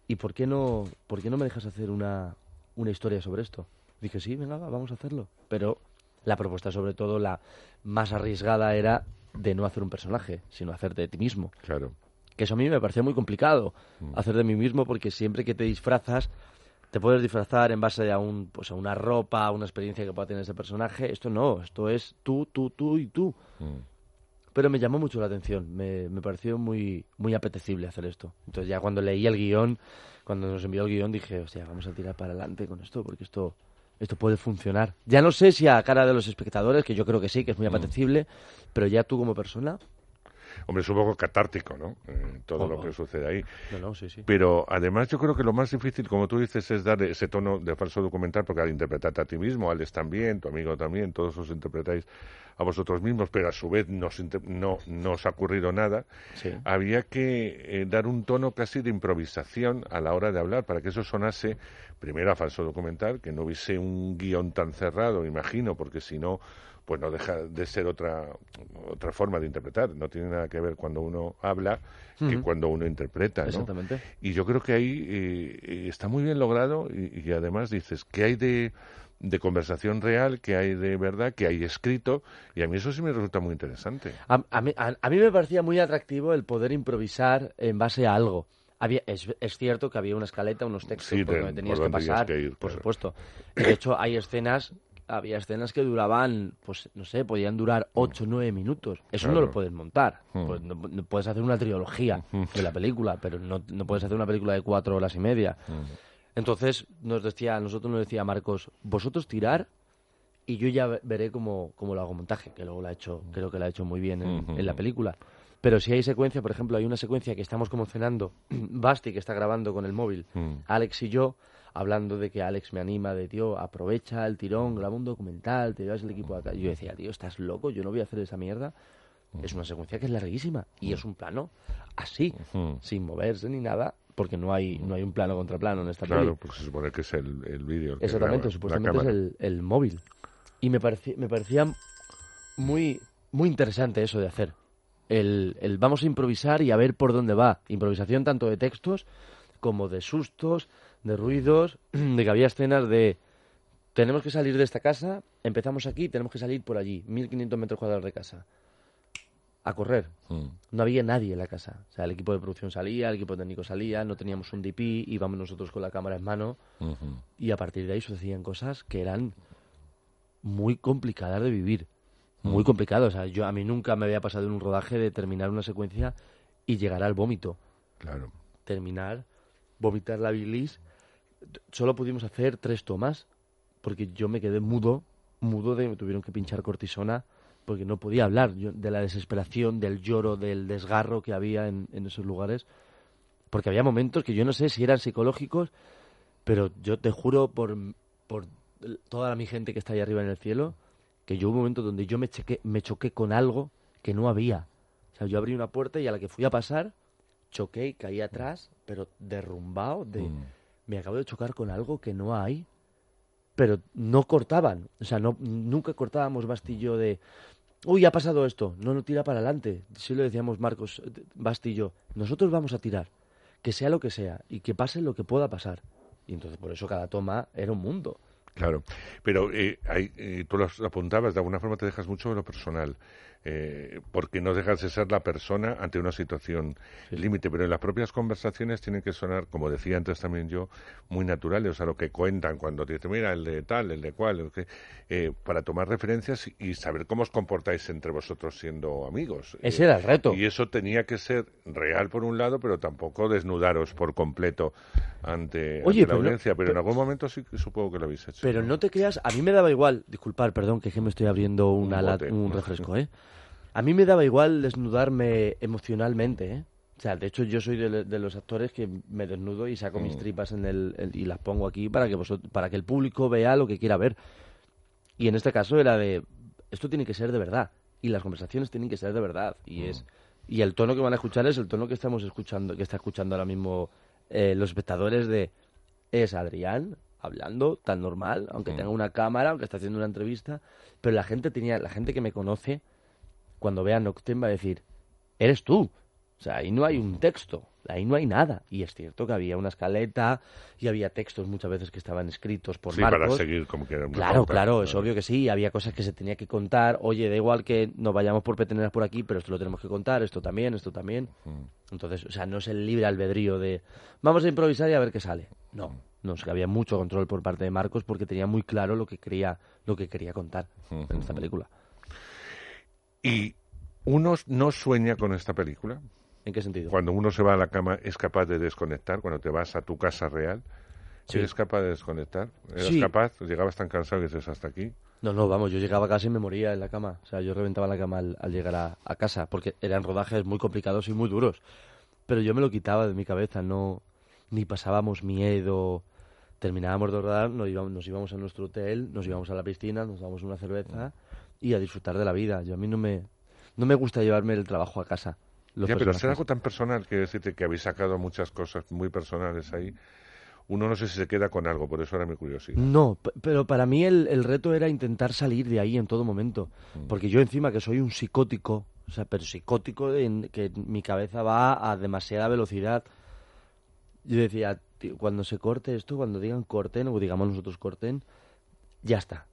y ¿por, qué no, ¿por qué no me dejas hacer una, una historia sobre esto? Dije, sí, venga, va, vamos a hacerlo. Pero la propuesta, sobre todo, la más arriesgada era de no hacer un personaje, sino hacerte de ti mismo. Claro. Que eso a mí me parecía muy complicado, Mm. hacer de mí mismo, porque siempre que te disfrazas, te puedes disfrazar en base a, un, pues a una ropa, a una experiencia que pueda tener ese personaje. Esto no, esto es tú, tú, tú y tú. Mm. Pero me llamó mucho la atención, me, me pareció muy, muy apetecible hacer esto. Entonces ya cuando leí el guion, cuando nos envió el guion, dije, hostia, vamos a tirar para adelante con esto, porque esto, esto puede funcionar. Ya no sé si a cara de los espectadores, que yo creo que sí, que es muy apetecible, pero ya tú como persona... Hombre, es un poco catártico, ¿no? Eh, todo Oh, lo que sucede ahí. No, no, sí, sí. Pero además yo creo que lo más difícil, como tú dices, es dar ese tono de falso documental, porque al interpretarte a ti mismo, Alex también, tu amigo también, todos os interpretáis a vosotros mismos, pero a su vez no, no, no os ha ocurrido nada, Sí. había que eh, dar un tono casi de improvisación a la hora de hablar, para que eso sonase primero a falso documental, que no hubiese un guion tan cerrado, imagino, porque si no, pues no deja de ser otra, otra forma de interpretar. No tiene nada que ver cuando uno habla que cuando uno interpreta, ¿no? Exactamente. Y yo creo que ahí eh, está muy bien logrado y, y además dices que hay de, de conversación real, que hay de verdad, que hay escrito y a mí eso sí me resulta muy interesante. A, a mí, a- a mí me parecía muy atractivo el poder improvisar en base a algo. Había, es, es cierto que había una escaleta, unos textos Sí, por de- donde tenías por que pasar, que ir, por claro. supuesto. Y de hecho, hay escenas, había escenas que duraban, pues no sé, podían durar 8 o 9 minutos. Eso no Mm. Lo puedes montar. Mm. Pues no, no puedes hacer una trilogía de la película, pero no, no puedes hacer una película de 4 horas y media. Entonces nos decía, nosotros nos decía Marcos, vosotros tirar y yo ya ve- veré cómo, cómo lo hago montaje, que luego lo ha hecho, creo que lo ha hecho muy bien en, en la película. Pero si hay secuencia, por ejemplo, hay una secuencia que estamos como cenando, Basti que está grabando con el móvil, Mm. Alex y yo, hablando de que Alex me anima de, tío, aprovecha el tirón, graba un documental, te llevas el equipo acá. Yo decía, tío, estás loco, yo no voy a hacer esa mierda. Es una secuencia que es larguísima y es un plano así, sin moverse ni nada, porque no hay, no hay un plano contra plano en esta Claro, peli. porque se supone que es el, el vídeo. Exactamente, graba, supuestamente es el, el móvil. Y me parecía, me parecía muy, muy interesante eso de hacer. El, el vamos a improvisar y a ver por dónde va. Improvisación tanto de textos como de sustos, de ruidos, de que había escenas de tenemos que salir de esta casa, empezamos aquí, tenemos que salir por allí, 1500 metros cuadrados de casa. A correr. Mm. No había nadie en la casa. O sea, el equipo de producción salía, el equipo técnico salía, no teníamos un DP, íbamos nosotros con la cámara en mano. Y a partir de ahí sucedían cosas que eran muy complicadas de vivir. Muy complicadas. O sea, yo, a mí nunca me había pasado en un rodaje de terminar una secuencia y llegar al vómito. Claro. Terminar, vomitar la bilis. Solo pudimos hacer tres tomas porque yo me quedé mudo, mudo de me tuvieron que pinchar cortisona porque no podía hablar de la desesperación, del lloro, del desgarro que había en, esos lugares. Porque había momentos que yo no sé si eran psicológicos, pero yo te juro por, por toda mi gente que está ahí arriba en el cielo, que yo hubo un momento donde yo me, me choqué con algo que no había. O sea, yo abrí una puerta y a la que fui a pasar, choqué y caí atrás, pero derrumbado de... Me acabo de chocar con algo que no hay, pero no cortaban. O sea, no, nunca cortábamos bastillo de... Uy, ha pasado esto. No, no tira para adelante. Sí lo decíamos Marcos, eh, Bastillo. Nosotros vamos a tirar. Que sea lo que sea. Y que pase lo que pueda pasar. Y entonces por eso cada toma era un mundo. Claro, pero eh, hay, eh, tú lo apuntabas, de alguna forma te dejas mucho de lo personal, eh, porque no dejas de ser la persona ante una situación límite, pero en las propias conversaciones tienen que sonar, como decía antes también yo, muy naturales, o sea, lo que cuentan cuando te dicen, mira, el de tal, el de cual, el que, eh, para tomar referencias y saber cómo os comportáis entre vosotros siendo amigos. Ese era el reto. Y eso tenía que ser real por un lado, pero tampoco desnudaros por completo ante, Oye, ante la no- audiencia, pero, en pero- algún momento sí que supongo que lo habéis hecho. Pero no te creas, a mí me daba igual, disculpar, perdón, que es que me estoy abriendo una Un lat- bote. un refresco, ¿eh? A mí me daba igual desnudarme emocionalmente, ¿eh? O sea, de hecho yo soy de, de los actores que me desnudo y saco mis Mm. tripas en el, el- y las pongo aquí para que para que el público vea lo que quiera ver. Y en este caso era de esto tiene que ser de verdad y las conversaciones tienen que ser de verdad y es y el tono que van a escuchar es el tono que estamos escuchando que está escuchando ahora mismo eh, los espectadores de es Adrián hablando tan normal, aunque Mm. tenga una cámara, aunque esté haciendo una entrevista, pero la gente tenía, la gente que me conoce, cuando vea Noctem va a decir, eres tú. O sea, ahí no hay un texto, ahí no hay nada. Y es cierto que había una escaleta y había textos muchas veces que estaban escritos por Sí, Marcos. para seguir como que era una Claro, pauta, claro, es obvio que sí. Había cosas que se tenía que contar. Oye, da igual que nos vayamos por peteneras por aquí, pero esto lo tenemos que contar, esto también, esto también. Entonces, o sea, no es el libre albedrío de vamos a improvisar y a ver qué sale. No, no, es que había mucho control por parte de Marcos porque tenía muy claro lo que quería, lo que quería contar en esta película. ¿Y uno no sueña con esta película? ¿En qué sentido? Cuando uno se va a la cama, ¿es capaz de desconectar? Cuando te vas a tu casa real, Sí. ¿eres capaz de desconectar? ¿Eres Sí. capaz? ¿Llegabas tan cansado que dices hasta aquí? No, no, vamos, yo llegaba a casa y me moría en la cama. O sea, yo reventaba la cama al, al llegar a, a casa, porque eran rodajes muy complicados y muy duros. Pero yo me lo quitaba de mi cabeza, no ni pasábamos miedo. Terminábamos de rodar, nos íbamos, nos íbamos a nuestro hotel, nos íbamos a la piscina, nos dábamos una cerveza y a disfrutar de la vida. Yo a mí no me, no me gusta llevarme el trabajo a casa. Los ya, pero ser algo tan personal, quiero decirte que habéis sacado muchas cosas muy personales ahí. Uno no sé si se queda con algo, por eso era mi curiosidad. No, pero para mí el, el reto era intentar salir de ahí en todo momento. Porque yo encima que soy un psicótico, o sea, pero psicótico en que mi cabeza va a demasiada velocidad. Yo decía, "Tío, cuando se corte esto, cuando digan corten, o digamos nosotros corten, ya está.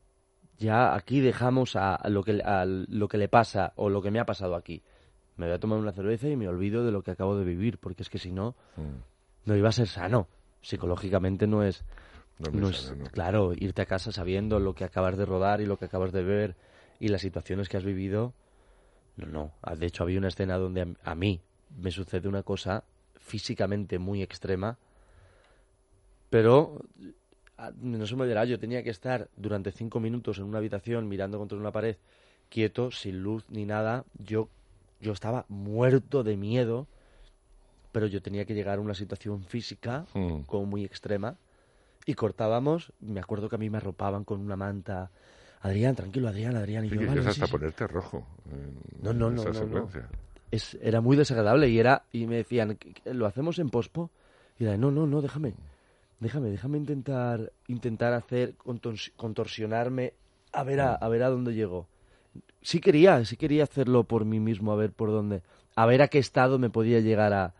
Ya aquí dejamos a, lo, que, a lo que le pasa o lo que me ha pasado aquí. Me voy a tomar una cerveza y me olvido de lo que acabo de vivir, porque es que si no, no iba a ser sano. Psicológicamente no es, No es muy no es- sano, no. claro, irte a casa sabiendo lo que acabas de rodar y lo que acabas de ver y las situaciones que has vivido. No, no. Ah, De hecho, había una escena donde a, a mí me sucede una cosa físicamente muy extrema, pero no se me olvidará, yo tenía que estar durante cinco minutos en una habitación mirando contra una pared, quieto, sin luz ni nada. Yo, yo estaba muerto de miedo, pero yo tenía que llegar a una situación física Mm. como muy extrema y cortábamos. Me acuerdo que a mí me arropaban con una manta. Adrián, tranquilo, Adrián, Adrián. Y Sí, yo, "Vale, sí, hasta sí". ponerte rojo. en- No, no, en no, esa no, no. Es, era muy desagradable y era y me decían, "¿Qué- qué- ¿lo hacemos en pospo? Y era, no, no, no, déjame. Déjame, déjame intentar intentar hacer contors- contorsionarme a ver a, a ver a dónde llego. Sí quería, sí quería hacerlo por mí mismo, a ver por dónde, a ver a qué estado me podía llegar a,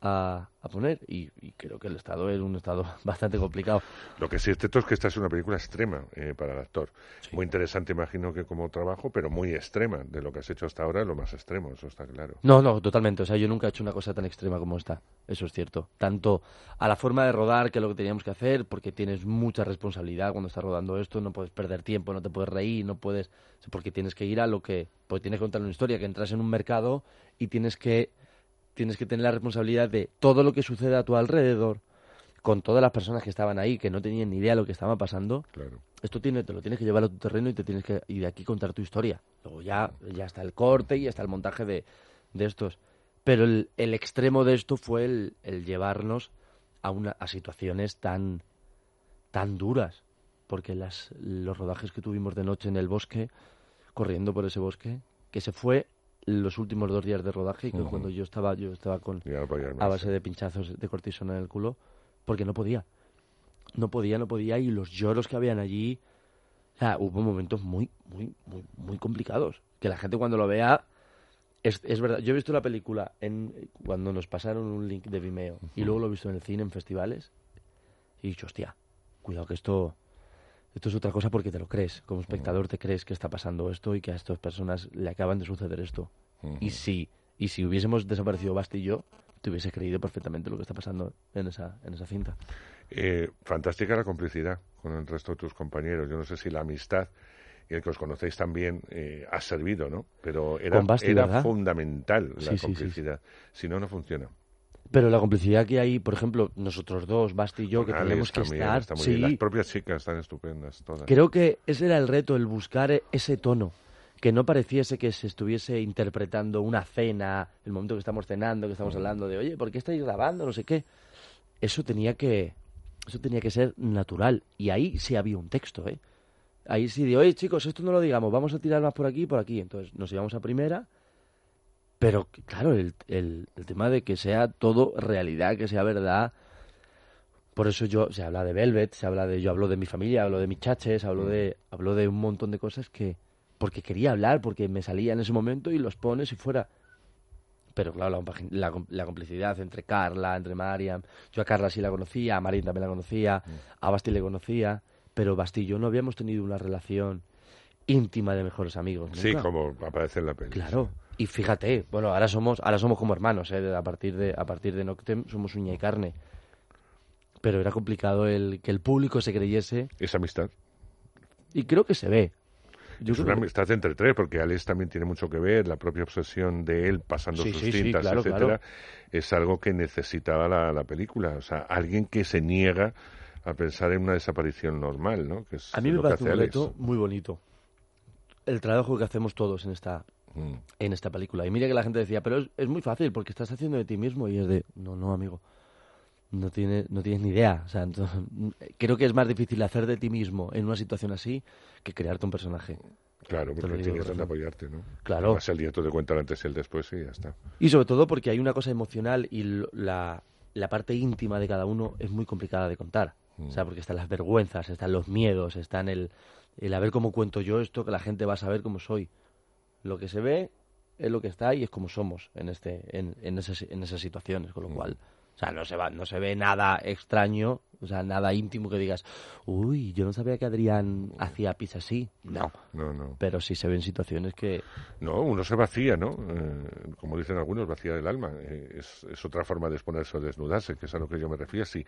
a, a poner. Y, y creo que el estado era un estado bastante complicado. Lo que sí es cierto es que esta es una película extrema eh, para el actor. Muy interesante, imagino que como trabajo, pero muy extrema. De lo que has hecho hasta ahora, lo más extremo, eso está claro. No, no, totalmente. O sea, yo nunca he hecho una cosa tan extrema como esta. Eso es cierto. Tanto a la forma de rodar, que es lo que teníamos que hacer, porque tienes mucha responsabilidad cuando estás rodando esto, no puedes perder tiempo, no te puedes reír, no puedes... Porque tienes que ir a lo que... Porque tienes que contar una historia, que entras en un mercado y tienes que... Tienes que tener la responsabilidad de todo lo que sucede a tu alrededor, con todas las personas que estaban ahí, que no tenían ni idea de lo que estaba pasando. Claro. Esto tiene, te lo tienes que llevar a tu terreno y te tienes que y de aquí contar tu historia. Luego ya, ya está el corte y está el montaje de, de estos. Pero el, el extremo de esto fue el, el llevarnos a, una, a situaciones tan, tan duras. Porque las, los rodajes que tuvimos de noche en el bosque, corriendo por ese bosque, que se fue los últimos dos días de rodaje, que cuando yo estaba, yo estaba con no a base de pinchazos de cortisona en el culo, porque no podía. No podía, no podía, y los lloros que habían allí, o sea, hubo momentos muy, muy, muy, muy complicados. Que la gente cuando lo vea, es, es verdad, yo he visto la película en, cuando nos pasaron un link de Vimeo, y luego lo he visto en el cine, en festivales, y he dicho, hostia, cuidado que esto, esto es otra cosa porque te lo crees. Como espectador te crees que está pasando esto y que a estas personas le acaban de suceder esto. Y si, y si hubiésemos desaparecido Basti y yo, te hubiese creído perfectamente lo que está pasando en esa, en esa cinta. Eh, fantástica la complicidad con el resto de tus compañeros. Yo no sé si la amistad y el que os conocéis también eh, ha servido, ¿no? Pero era, Basti, era fundamental la Sí, sí, sí. complicidad. Si no, no funciona. Pero la complicidad que hay, por ejemplo, nosotros dos, Basti y yo, Con que Alex tenemos que también estar... está muy sí, bien. Las propias chicas están estupendas todas. Creo que ese era el reto, el buscar ese tono. Que no pareciese que se estuviese interpretando una cena, el momento que estamos cenando, que estamos hablando de, oye, ¿por qué estáis grabando? No sé qué. Eso tenía que, eso tenía que ser natural. Y ahí sí había un texto, ¿eh? Ahí sí de, oye, chicos, esto no lo digamos, vamos a tirar más por aquí y por aquí. Entonces nos íbamos a primera. Pero, claro, el, el, el tema de que sea todo realidad, que sea verdad, Por eso yo, se habla de Velvet, se habla de, yo hablo de mi familia, hablo de mis chaches, hablo Mm. de, hablo de un montón de cosas que, porque quería hablar, porque me salía en ese momento y los pones y fuera. Pero claro, la, la, la complicidad entre Carla, entre Mariam, yo a Carla sí la conocía, a Marín también la conocía, a Basti le conocía, pero Basti y yo no habíamos tenido una relación íntima de mejores amigos. Sí, nunca. como aparece en la peli. Claro. Y fíjate, bueno, ahora somos, ahora somos como hermanos, ¿eh? a partir de, a partir de Noctem somos uña y carne. Pero era complicado el que el público se creyese. Esa amistad. Y creo que se ve. Yo es una que- amistad entre tres, porque Alex también tiene mucho que ver, la propia obsesión de él pasando Sí, sus sí, sí, cintas, claro, etcétera, claro. es algo que necesitaba la, la película. O sea, alguien que se niega a pensar en una desaparición normal, ¿no? Que es A mí me parece un reto muy bonito. El trabajo que hacemos todos en esta, Mm. en esta película. Y mira que la gente decía, pero es, es muy fácil porque estás haciendo de ti mismo. Y es de, no, no, amigo. No, tiene, no tienes ni idea. O sea, entonces, creo que es más difícil hacer de ti mismo en una situación así que crearte un personaje. Claro, porque tienes donde apoyarte, ¿no? Claro. Además, el directo te cuenta el antes y el después y ya está. Y sobre todo porque hay una cosa emocional y la, la parte íntima de cada uno es muy complicada de contar. O sea, porque están las vergüenzas, están los miedos, están el, el a ver cómo cuento yo esto, que la gente va a saber cómo soy. Lo que se ve es lo que está y es como somos en, este, en, en, esas, en esas situaciones, con lo cual... O sea, no se, va, no se ve nada extraño, o sea, nada íntimo que digas, uy, yo no sabía que Adrián hacía pis así. No, No, no. pero sí se ven situaciones que... No, uno se vacía, ¿no? Eh, como dicen algunos, vacía del alma. Eh, es, es otra forma de exponerse o desnudarse, que es a lo que yo me refiero. Sí,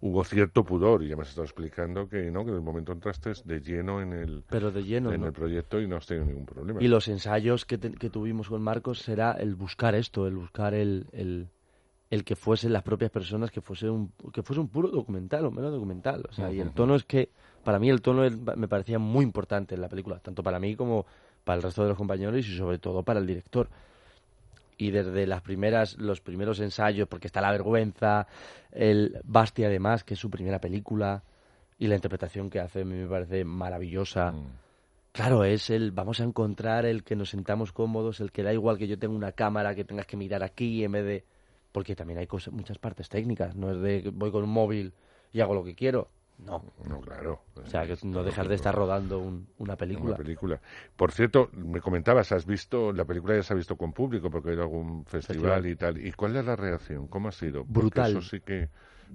hubo cierto pudor, y ya me has estado explicando que no, que en el momento entraste de lleno en el, Pero de lleno, en ¿no? el proyecto y no has tenido ningún problema. Y los ensayos que, te- que tuvimos con Marcos será el buscar esto, el buscar el, el, el que fuesen las propias personas, que fuese un, que fuese un puro documental, un mero documental. O sea, y el tono es que, para mí el tono es- me parecía muy importante en la película, tanto para mí como para el resto de los compañeros y sobre todo para el director. Y desde las primeras, los primeros ensayos, porque está la vergüenza, el Basti además, que es su primera película, y la interpretación que hace a mí me parece maravillosa. Mm. Claro, es el vamos a encontrar el que nos sentamos cómodos, el que da igual que yo tenga una cámara, que tengas que mirar aquí en vez de... Porque también hay cosas, muchas partes técnicas, no es de que voy con un móvil y hago lo que quiero. No. No, claro. O sea, que no dejar de estar rodando un- una película. Una película. Por cierto, me comentabas, has visto, la película ya se ha visto con público porque ha ido a algún festival, Festival. y tal. ¿Y cuál es la reacción? ¿Cómo ha sido? Porque Brutal. Eso sí que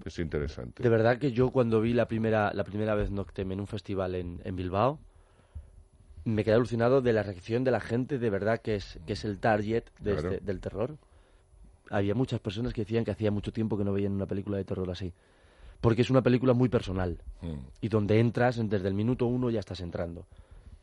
es interesante. De verdad que yo cuando vi la primera, la primera vez Noctem en un festival en, en Bilbao, me quedé alucinado de la reacción de la gente, de verdad que es, que es el target de Claro. este- del terror. Había muchas personas que decían que hacía mucho tiempo que no veían una película de terror así. Porque es una película muy personal. Mm. Y donde entras, desde el minuto uno ya estás entrando.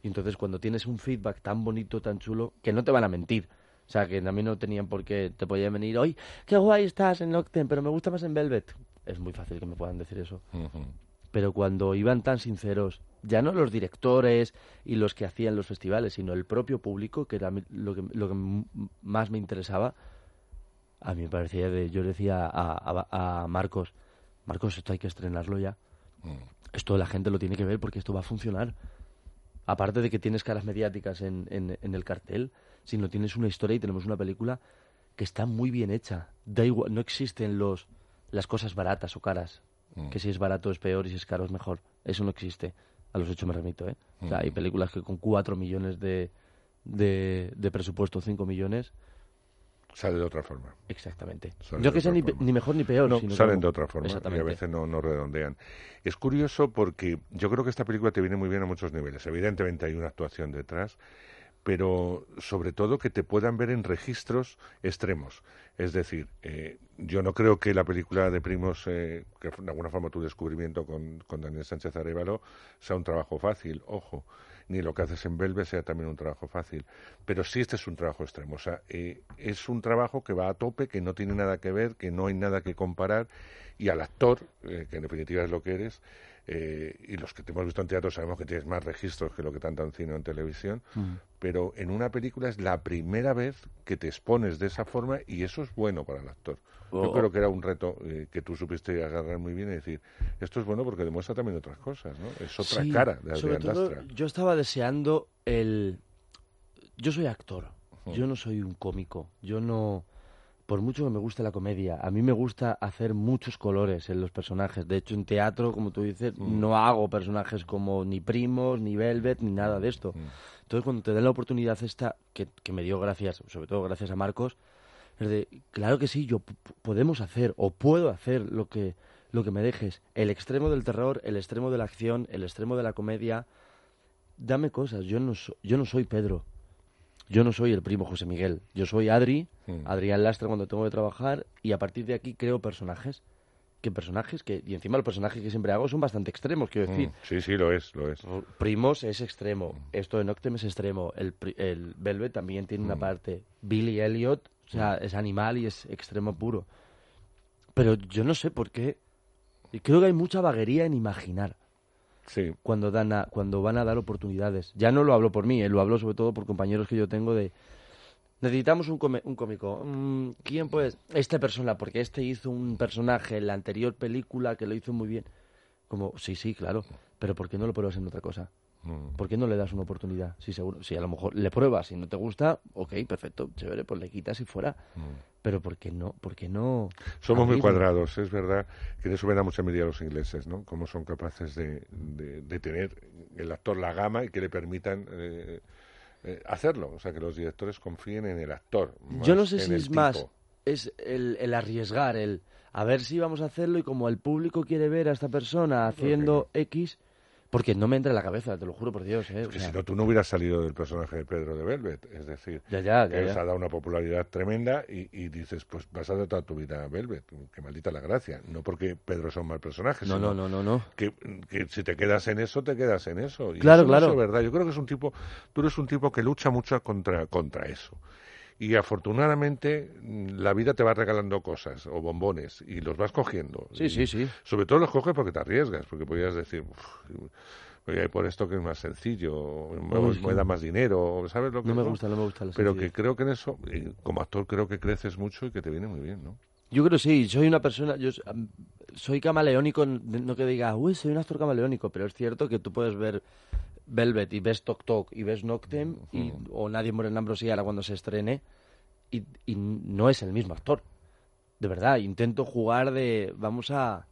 Y entonces cuando tienes un feedback tan bonito, tan chulo, que no te van a mentir. O sea, que también no tenían por qué, te podían venir, hoy, qué guay estás en Noctem, pero me gusta más en Velvet. Es muy fácil que me puedan decir eso. Ujú. Pero cuando iban tan sinceros, ya no los directores y los que hacían los festivales, sino el propio público, que era lo que, lo que más me interesaba, a mí me parecía de, yo le decía a, a- a Marcos, Marcos, esto hay que estrenarlo ya. Mm. Esto la gente lo tiene que ver porque esto va a funcionar. Aparte de que tienes caras mediáticas en, en- en el cartel, sino tienes una historia y tenemos una película que está muy bien hecha. Da igual, no existen los las cosas baratas o caras. Mm. Que si es barato es peor y si es caro es mejor. Eso no existe. A los hechos me remito, ¿eh? O sea, hay Mm. películas que con 4 millones de, de, de presupuesto, 5 millones, Sale de otra forma. exactamente. Sale de que sea ni, ni mejor ni peor, No, sino salen como- de otra forma y a veces no, no redondean. Es curioso porque yo creo que esta película te viene muy bien a muchos niveles. Evidentemente hay una actuación detrás, pero sobre todo que te puedan ver en registros extremos. Es decir, eh, yo no creo que la película de Primos, eh, que de alguna forma tu descubrimiento con, con Daniel Sánchez Arevalo, sea un trabajo fácil, ojo, ni lo que haces en Belve sea también un trabajo fácil. Pero sí este es un trabajo extremo. O sea, eh, es un trabajo que va a tope, que no tiene nada que ver, que no hay nada que comparar, y al actor, eh, que en definitiva es lo que eres, eh, y los que te hemos visto en teatro sabemos que tienes más registros que lo que tanto en cine o en televisión, Mm. pero en una película es la primera vez que te expones de esa forma y eso es bueno para el actor. Yo Oh. creo que era un reto eh, que tú supiste agarrar muy bien y decir, esto es bueno porque demuestra también otras cosas, ¿no? Es otra Sí, cara de sobre Adrián todo, Lastra. yo estaba deseando el... Yo soy actor, yo no soy un cómico, yo no... por mucho que me guste la comedia, a mí me gusta hacer muchos colores en los personajes. De hecho, en teatro, como tú dices, Mm. no hago personajes como ni primos, ni Velvet, ni nada de esto. Mm. Entonces, cuando te den la oportunidad esta, que, que me dio gracias, sobre todo gracias a Marcos, es de, claro que sí, yo podemos hacer o puedo hacer lo que, lo que me dejes. El extremo del terror, el extremo de la acción, el extremo de la comedia. Dame cosas, yo no, so- yo no soy Pedro. Yo no soy el primo José Miguel. Yo soy Adri, Mm. Adrián Lastra cuando tengo que trabajar y a partir de aquí creo personajes. Que personajes que, y encima los personajes que siempre hago son bastante extremos, quiero decir. Mm, Sí, sí, lo es, lo es. Primos es extremo, esto de Noctem es extremo, el, el Velvet también tiene una Mm. parte, Billy Elliot, o sea, es animal y es extremo puro. Pero yo no sé por qué, y creo que hay mucha vaguería en imaginar Sí. cuando, dan a- cuando van a dar oportunidades. Ya no lo hablo por mí, eh, lo hablo sobre todo por compañeros que yo tengo de... Necesitamos un, un cómico. Mm, ¿Quién pues? Esta persona, porque este hizo un personaje en la anterior película que lo hizo muy bien. Como, sí, sí, claro. Pero ¿por qué no lo pruebas en otra cosa? Mm. ¿Por qué no le das una oportunidad? Si seguro, si a lo mejor le pruebas y no te gusta, ok, perfecto, chévere, pues le quitas y fuera. Pero ¿por qué no? ¿Por qué no? Somos muy cuadrados, es verdad que eso me da mucha envidia a los ingleses, ¿no? Cómo son capaces de, de- de tener el actor la gama y que le permitan eh, eh, hacerlo. O sea, que los directores confíen en el actor. Yo no sé si es más, es el, el arriesgar, el a ver si vamos a hacerlo y como el público quiere ver a esta persona haciendo X, porque no me entra en la cabeza, te lo juro por Dios. ¿eh? Es o que sea, si no, tú no hubieras salido del personaje de Pedro de Velvet. Es decir, Ya, ya, que ya, él ya. se ha dado una popularidad tremenda y, y dices, pues vas a dar toda tu vida a Velvet. Que maldita la gracia. No porque Pedro sea un mal personaje, No, sino no, no, no, no. Que, que si te quedas en eso, te quedas en eso. Y Claro, eso no claro. Es verdad. Yo creo que es un tipo, tú eres un tipo que lucha mucho contra, contra eso. Y afortunadamente mm, la vida te va regalando cosas o bombones y los vas cogiendo. Sí, Y sí, sí. Sobre todo los coges porque te arriesgas, porque podrías decir, "Uf, voy a ir por esto que es más sencillo, me, da más dinero, ¿sabes lo que No me gusta, no me gusta la Pero que creo que en eso, eh, como actor, creo que creces mucho y que te viene muy bien, ¿no? Yo creo sí, soy una persona, yo soy camaleónico, no que diga, uy, soy un actor camaleónico, pero es cierto que tú puedes ver Velvet y ves Tok Tok y ves Noctem y, o Nadie muere en Ambrosía ahora cuando se estrene y, y no es el mismo actor. De verdad, intento jugar de, vamos a,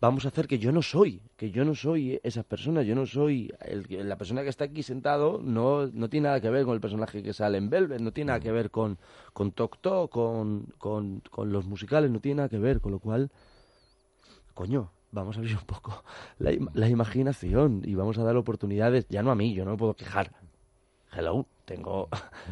vamos a hacer que yo no soy, que yo no soy esa persona, yo no soy, el, la persona que está aquí sentado no, no tiene nada que ver con el personaje que sale en Velvet, no tiene nada que ver con, con Tok Tok, con, con, con los musicales, no tiene nada que ver, con lo cual, coño, vamos a abrir un poco la, la imaginación y vamos a dar oportunidades, ya no a mí, yo no me puedo quejar. Hello, tengo,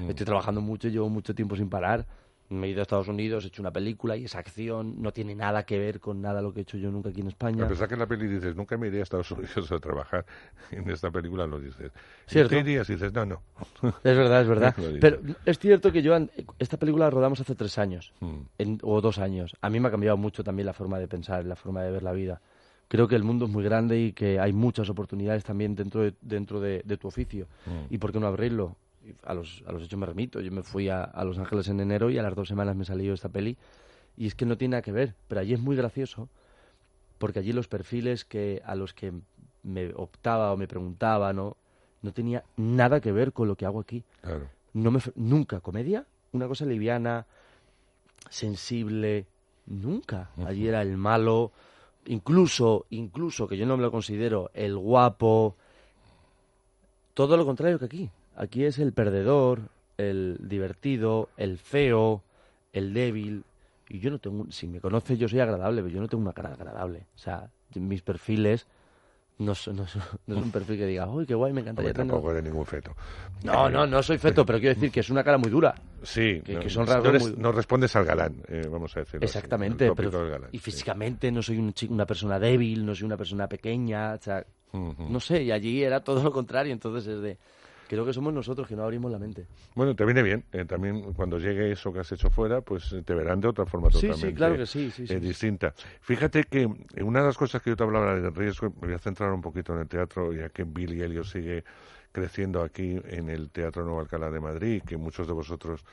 estoy trabajando mucho, llevo mucho tiempo sin parar. Me he ido a Estados Unidos, he hecho una película y esa acción no tiene nada que ver con nada lo que he hecho yo nunca aquí en España. A pesar que en la peli dices, nunca me iré a Estados Unidos a trabajar, en esta película lo dices. ¿Y Cierto. te irías? Y dices, no, no. Es verdad, es verdad. Pero es cierto que yo, esta película la rodamos hace tres años, Mm. en- o dos años. A mí me ha cambiado mucho también la forma de pensar, la forma de ver la vida. Creo que el mundo es muy grande y que hay muchas oportunidades también dentro de, dentro de, de tu oficio. Mm. ¿Y por qué no abrirlo? A los, a los hechos me remito. Yo me fui a, a Los Ángeles en enero y a las dos semanas me salió esta peli. Y es que no tiene nada que ver. Pero allí es muy gracioso porque allí los perfiles que a los que me optaba o me preguntaba no, no tenía nada que ver con lo que hago aquí. Claro. No me, nunca comedia, una cosa liviana, sensible, nunca. Allí era el malo, incluso, incluso que yo no me lo considero el guapo, todo lo contrario que aquí. Aquí es el perdedor, el divertido, el feo, el débil. Y yo no tengo, si me conoces yo soy agradable, pero yo no tengo una cara agradable. O sea, mis perfiles no no no es un perfil que diga, uy, qué guay, me encantaría tener-". tampoco eres ningún feto. No, no, no soy feto, pero quiero decir que es una cara muy dura. Sí, que, no, que son no rasgos eres- muy- no respondes al galán, eh, vamos a decirlo. así, Exactamente, pero galán, y sí. físicamente no soy un chi- una persona débil, no soy una persona pequeña, o sea, no sé, y allí era todo lo contrario, entonces es de, creo que somos nosotros que no abrimos la mente. Bueno, te viene bien. eh, también cuando llegue eso que has hecho fuera, pues eh, te verán de otra forma Sí, sí, totalmente claro que sí, sí, sí, eh, distinta. Fíjate que eh, una de las cosas que yo te hablaba del riesgo, me voy a centrar un poquito en el teatro, ya que Billy Elliot sigue creciendo aquí en el Teatro Nuevo Alcalá de Madrid, que muchos de vosotros,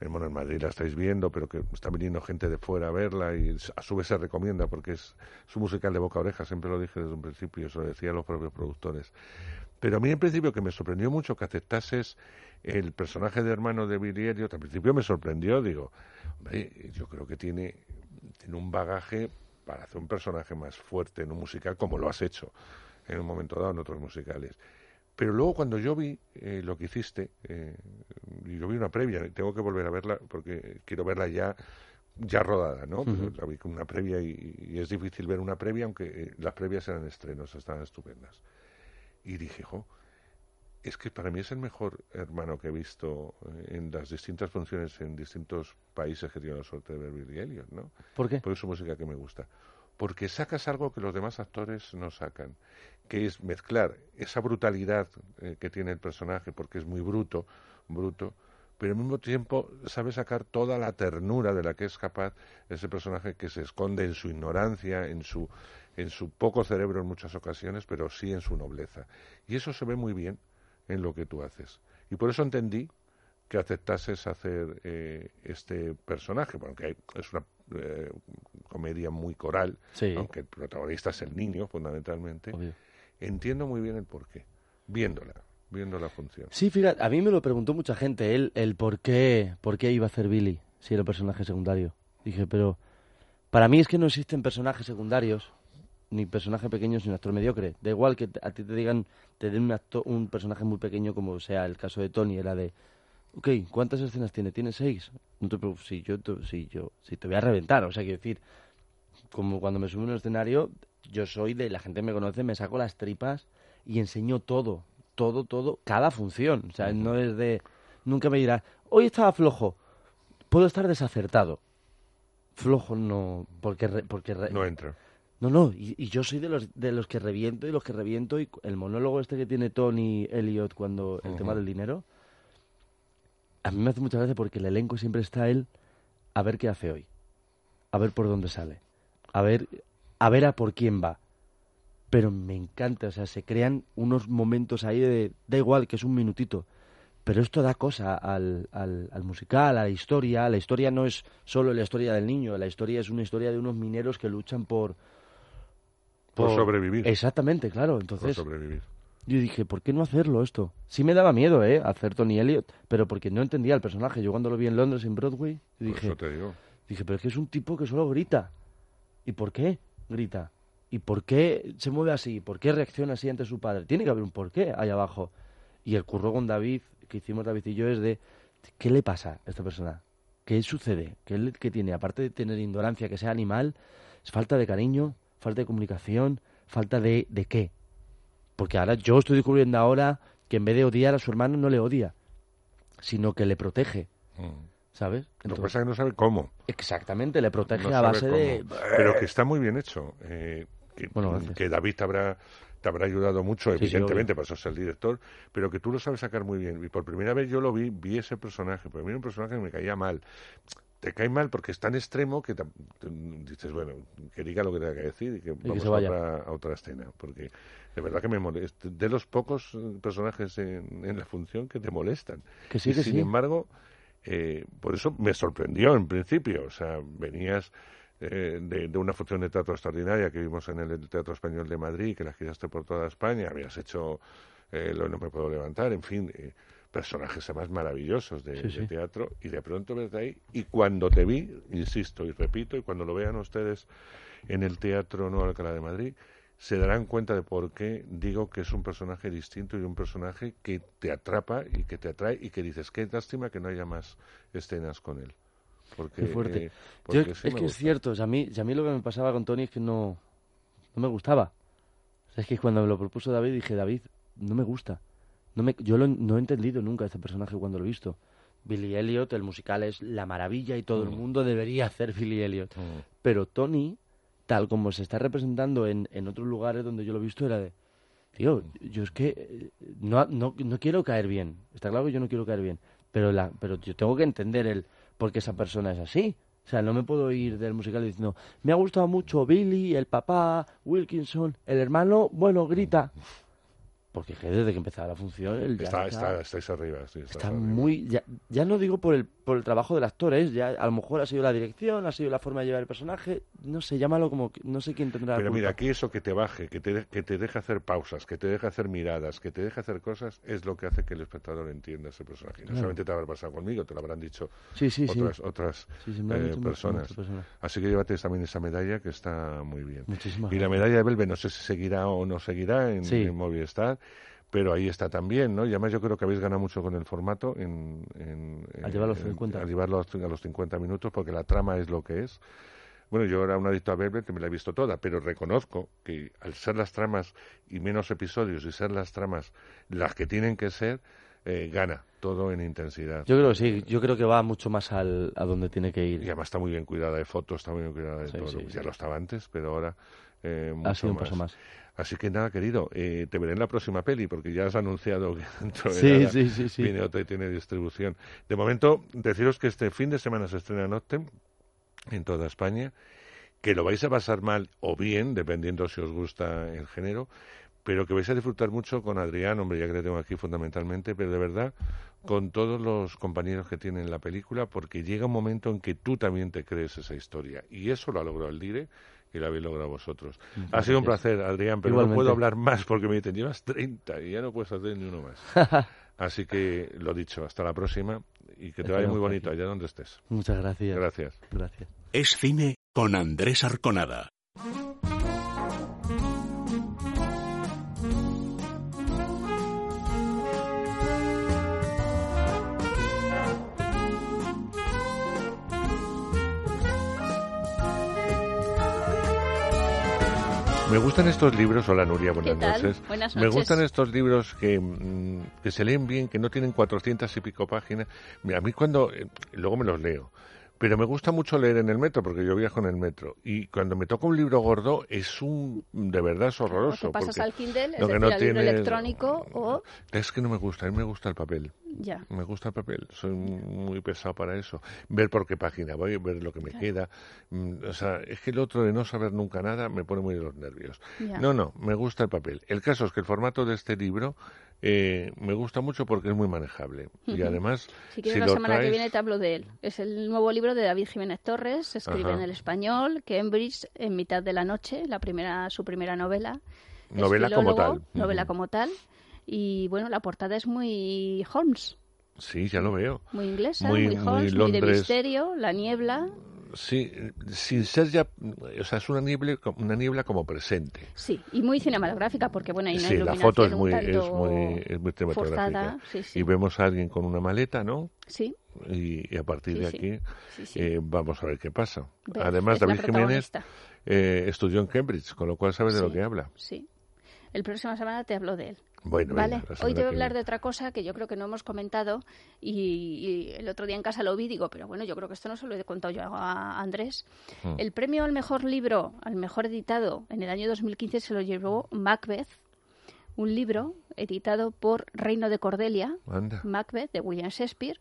bueno, en Madrid la estáis viendo, pero que está viniendo gente de fuera a verla y a su vez se recomienda porque es su musical de boca a oreja, siempre lo dije desde un principio, eso lo decían los propios productores. Pero a mí en principio que me sorprendió mucho que aceptases el personaje de hermano de Billy Elliot, al principio me sorprendió, digo, hombre, yo creo que tiene, tiene un bagaje para hacer un personaje más fuerte en un musical como lo has hecho en un momento dado en otros musicales. Pero luego cuando yo vi eh, lo que hiciste, eh, y yo vi una previa, tengo que volver a verla porque quiero verla ya ya rodada, ¿no? La vi con una previa y, es difícil ver una previa, aunque eh, las previas eran estrenos, estaban estupendas. Y dije, jo, es que para mí es el mejor hermano que he visto en las distintas funciones en distintos países que tienen la suerte de ver Billy Elliot, ¿no? ¿Por qué? Es su música que me gusta. Porque sacas algo que los demás actores no sacan, que es mezclar esa brutalidad eh, que tiene el personaje, porque es muy bruto, bruto, pero al mismo tiempo sabe sacar toda la ternura de la que es capaz ese personaje que se esconde en su ignorancia, en su, en su poco cerebro en muchas ocasiones, pero sí en su nobleza. Y eso se ve muy bien en lo que tú haces. Y por eso entendí que aceptases hacer eh, este personaje, porque es una eh, comedia muy coral, aunque el protagonista es el niño, fundamentalmente. Entiendo muy bien el porqué, viéndola viendo la función. Sí, fíjate, a mí me lo preguntó mucha gente, él, el por qué, por qué iba a hacer Billy si era personaje secundario. Dije, pero para mí es que no existen personajes secundarios, ni personaje pequeños ni un actor mediocre. Da igual que a ti te digan, te den un, actor, un personaje muy pequeño como sea el caso de Tony, era de, ok, ¿cuántas escenas tiene? ¿Tiene seis? No te si yo, si yo, si te voy a reventar, o sea, quiero decir, como cuando me subo a un escenario, yo soy de, la gente me conoce, me saco las tripas y enseño todo, todo, todo, cada función. O sea, no es de. Nunca me dirá, hoy estaba flojo. Puedo estar desacertado. Flojo no. Porque. porque no entra. No, no, y, yo soy de los, de los que reviento y los que reviento. Y el monólogo este que tiene Tony Elliot cuando. El tema del dinero. A mí me hace mucha gracia porque el elenco siempre está él a ver qué hace hoy. A ver por dónde sale. A ver, a ver a por quién va pero me encanta, o sea, se crean unos momentos ahí de, da igual que es un minutito, pero esto da cosa al, al, musical, a la historia, la historia no es solo la historia del niño, la historia es una historia de unos mineros que luchan por... Por, sobrevivir. Exactamente, claro, entonces... Por sobrevivir. Yo dije, ¿por qué no hacerlo esto? Sí me daba miedo, ¿eh? Hacer Tony Elliot, pero porque no entendía el personaje. Yo cuando lo vi en Londres, en Broadway, dije... te digo. Dije, pero es que es un tipo que solo grita. ¿Y por qué grita? ¿Y por qué se mueve así? ¿Por qué reacciona así ante su padre? Tiene que haber un porqué ahí abajo. Y el curro con David, que hicimos David y yo, es de ¿qué le pasa a esta persona? ¿Qué sucede? ¿Qué, qué tiene? Aparte de tener ignorancia, que sea animal, es falta de cariño, falta de comunicación, falta de, de qué. Porque ahora yo estoy descubriendo ahora que en vez de odiar a su hermano no le odia, sino que le protege. Mm. ¿Sabes? Lo que pasa es que no sabe cómo. Exactamente, le protege a base de... Pero que está muy bien hecho. Eh, que, bueno, que David te habrá, te habrá ayudado mucho, evidentemente, para eso ser el director, pero que tú lo sabes sacar muy bien. Y por primera vez yo lo vi, vi ese personaje, pero mí era un personaje que me caía mal. Te cae mal porque es tan extremo que dices, bueno, que diga lo que tenga que decir y que vamos a, otra, a, otra, escena. Porque de verdad que me molesta. De los pocos personajes en, la función que te molestan. Que sí, y sin embargo, eh, por eso me sorprendió en principio. O sea, venías eh, de, una función de teatro extraordinaria que vimos en el Teatro Español de Madrid, que la giraste por toda España, habías hecho eh, Lo No Me Puedo Levantar, en fin, eh, personajes además maravillosos de, teatro, y de pronto ves ahí, y cuando te vi, insisto y repito, y cuando lo vean ustedes en el Teatro Nuevo Alcalá de Madrid, se darán cuenta de por qué digo que es un personaje distinto y un personaje que te atrapa y que te atrae y que dices, qué lástima que no haya más escenas con él. Porque, Qué fuerte. es que es cierto, a, mí, a mí lo que me pasaba con Tony es que no, no me gustaba. es que cuando me lo propuso David dije, David, no me gusta. No me, yo no he entendido nunca este personaje cuando lo he visto. Billy Elliot, el musical es la maravilla y todo el mm. mundo debería hacer Billy Elliot. Mm. Pero Tony, tal como se está representando en, en otros lugares donde yo lo he visto, era de, tío, yo es que eh, no, no, no quiero caer bien. Está claro que yo no quiero caer bien. Pero, la, pero yo tengo que entender el porque esa persona es así. O sea, no me puedo ir del musical diciendo, me ha gustado mucho Billy, el papá, Wilkinson, el hermano, bueno, grita. Porque es que desde que empezaba la función el Está, está, estáis arriba, sí, está arriba. muy ya, ya no digo por el por el trabajo del actor ¿eh? ya a lo mejor ha sido la dirección ha sido la forma de llevar el personaje no sé llámalo como no sé quién tendrá la Pero mira, aquí eso que te baje, que te, que te deje hacer pausas, que te deje hacer miradas, que te deje hacer cosas, es lo que hace que el espectador entienda ese personaje. No Claro. solamente te habrá pasado conmigo, te lo habrán dicho Sí, sí, sí. otras, otras eh, personas. Así que llévate también esa medalla que está muy bien. Muchísimas y la medalla de Belve no sé si seguirá o no seguirá en Movistar. Pero ahí está también, ¿no? Y además yo creo que habéis ganado mucho con el formato en, en- Al llevarlo a en- 50. al llevarlo a los- a los 50 minutos, porque la trama es lo que es. Bueno, yo era un adicto a Velvet que me la he visto toda, pero reconozco que al ser las tramas y menos episodios y ser las tramas las que tienen que ser, eh, gana todo en intensidad. yo creo que sí yo creo que va mucho más al, a donde tiene que ir Y además está muy bien cuidada de fotos, está muy bien cuidada de Sí, todo. sí, ya sí. lo estaba antes, pero ahora eh, ha sido un paso más Así que nada, querido, eh, te veré en la próxima peli, porque ya has anunciado que dentro de Sí, nada sí, sí, sí. viene otra y tiene distribución. De momento, deciros que este fin de semana se estrena Noctem en toda España, que lo vais a pasar mal o bien, dependiendo si os gusta el género, pero que vais a disfrutar mucho con Adrián, hombre, ya que le tengo aquí fundamentalmente, pero de verdad con todos los compañeros que tienen la película, porque llega un momento en que tú también te crees esa historia. Y eso lo ha logrado el Dire y lo habéis logrado vosotros. Muchas Ha sido un placer, Adrián, pero no puedo hablar más porque me dicen, llevas 30 y ya no puedes hacer ni uno más. Así que lo dicho, hasta la próxima y que te vaya muy bonito allá donde estés. muchas gracias Gracias. gracias Es cine con Andrés Arconada. Me gustan estos libros, hola Nuria, buenas noches. Buenas Me noches. gustan estos libros que, mm, que se leen bien, que no tienen 400 y pico páginas. A mí cuando, eh, luego me los leo, pero me gusta mucho leer en el metro, porque yo viajo en el metro. Y cuando me toca un libro gordo, es un, de verdad es horroroso. te pasas porque al Kindle, es lo que decir, no al libro tiene- electrónico o... Es que no me gusta, a mí me gusta el papel. Ya. Me gusta el papel, soy muy pesado para eso. Ver por qué página voy, ver lo que me Claro. queda. Mm, O sea, es que el otro de no saber nunca nada me pone muy de los nervios. Ya. No, no, me gusta el papel. El caso es que el formato de este libro eh, me gusta mucho porque es muy manejable. Y además, Si quieres, si la semana que viene te hablo de él. Es el nuevo libro de David Jiménez Torres, se escribe Ajá. en el español, Cambridge en mitad de la noche, la primera, su primera novela. Novela como tal. Novela como tal. Y bueno, la portada es muy Holmes, Sí, ya lo veo. muy inglesa, Muy- muy, Holmes, muy, de misterio, la niebla. Sí, sin ser ya, o sea, es una niebla, una niebla como presente. Sí, y muy cinematográfica, porque bueno, hay una Sí, la foto es muy, es muy, es muy cinematográfica. Sí, sí. Y vemos a alguien con una maleta, ¿no? Sí. Y, y a partir de aquí eh, vamos a ver qué pasa. Además, David Jiménez eh, estudió en Cambridge, con lo cual sabe de lo que habla. Sí. El próxima semana te hablo de él. Bueno, vale. venga, Hoy te voy a hablar de otra cosa que yo creo que no hemos comentado y, y el otro día en casa lo vi digo, pero bueno, yo creo que esto no se lo he contado yo a Andrés. Mm. El premio al mejor libro, al mejor editado en el año 2015 se lo llevó Macbeth, un libro editado por Reino de Cordelia, Anda. Macbeth de William Shakespeare,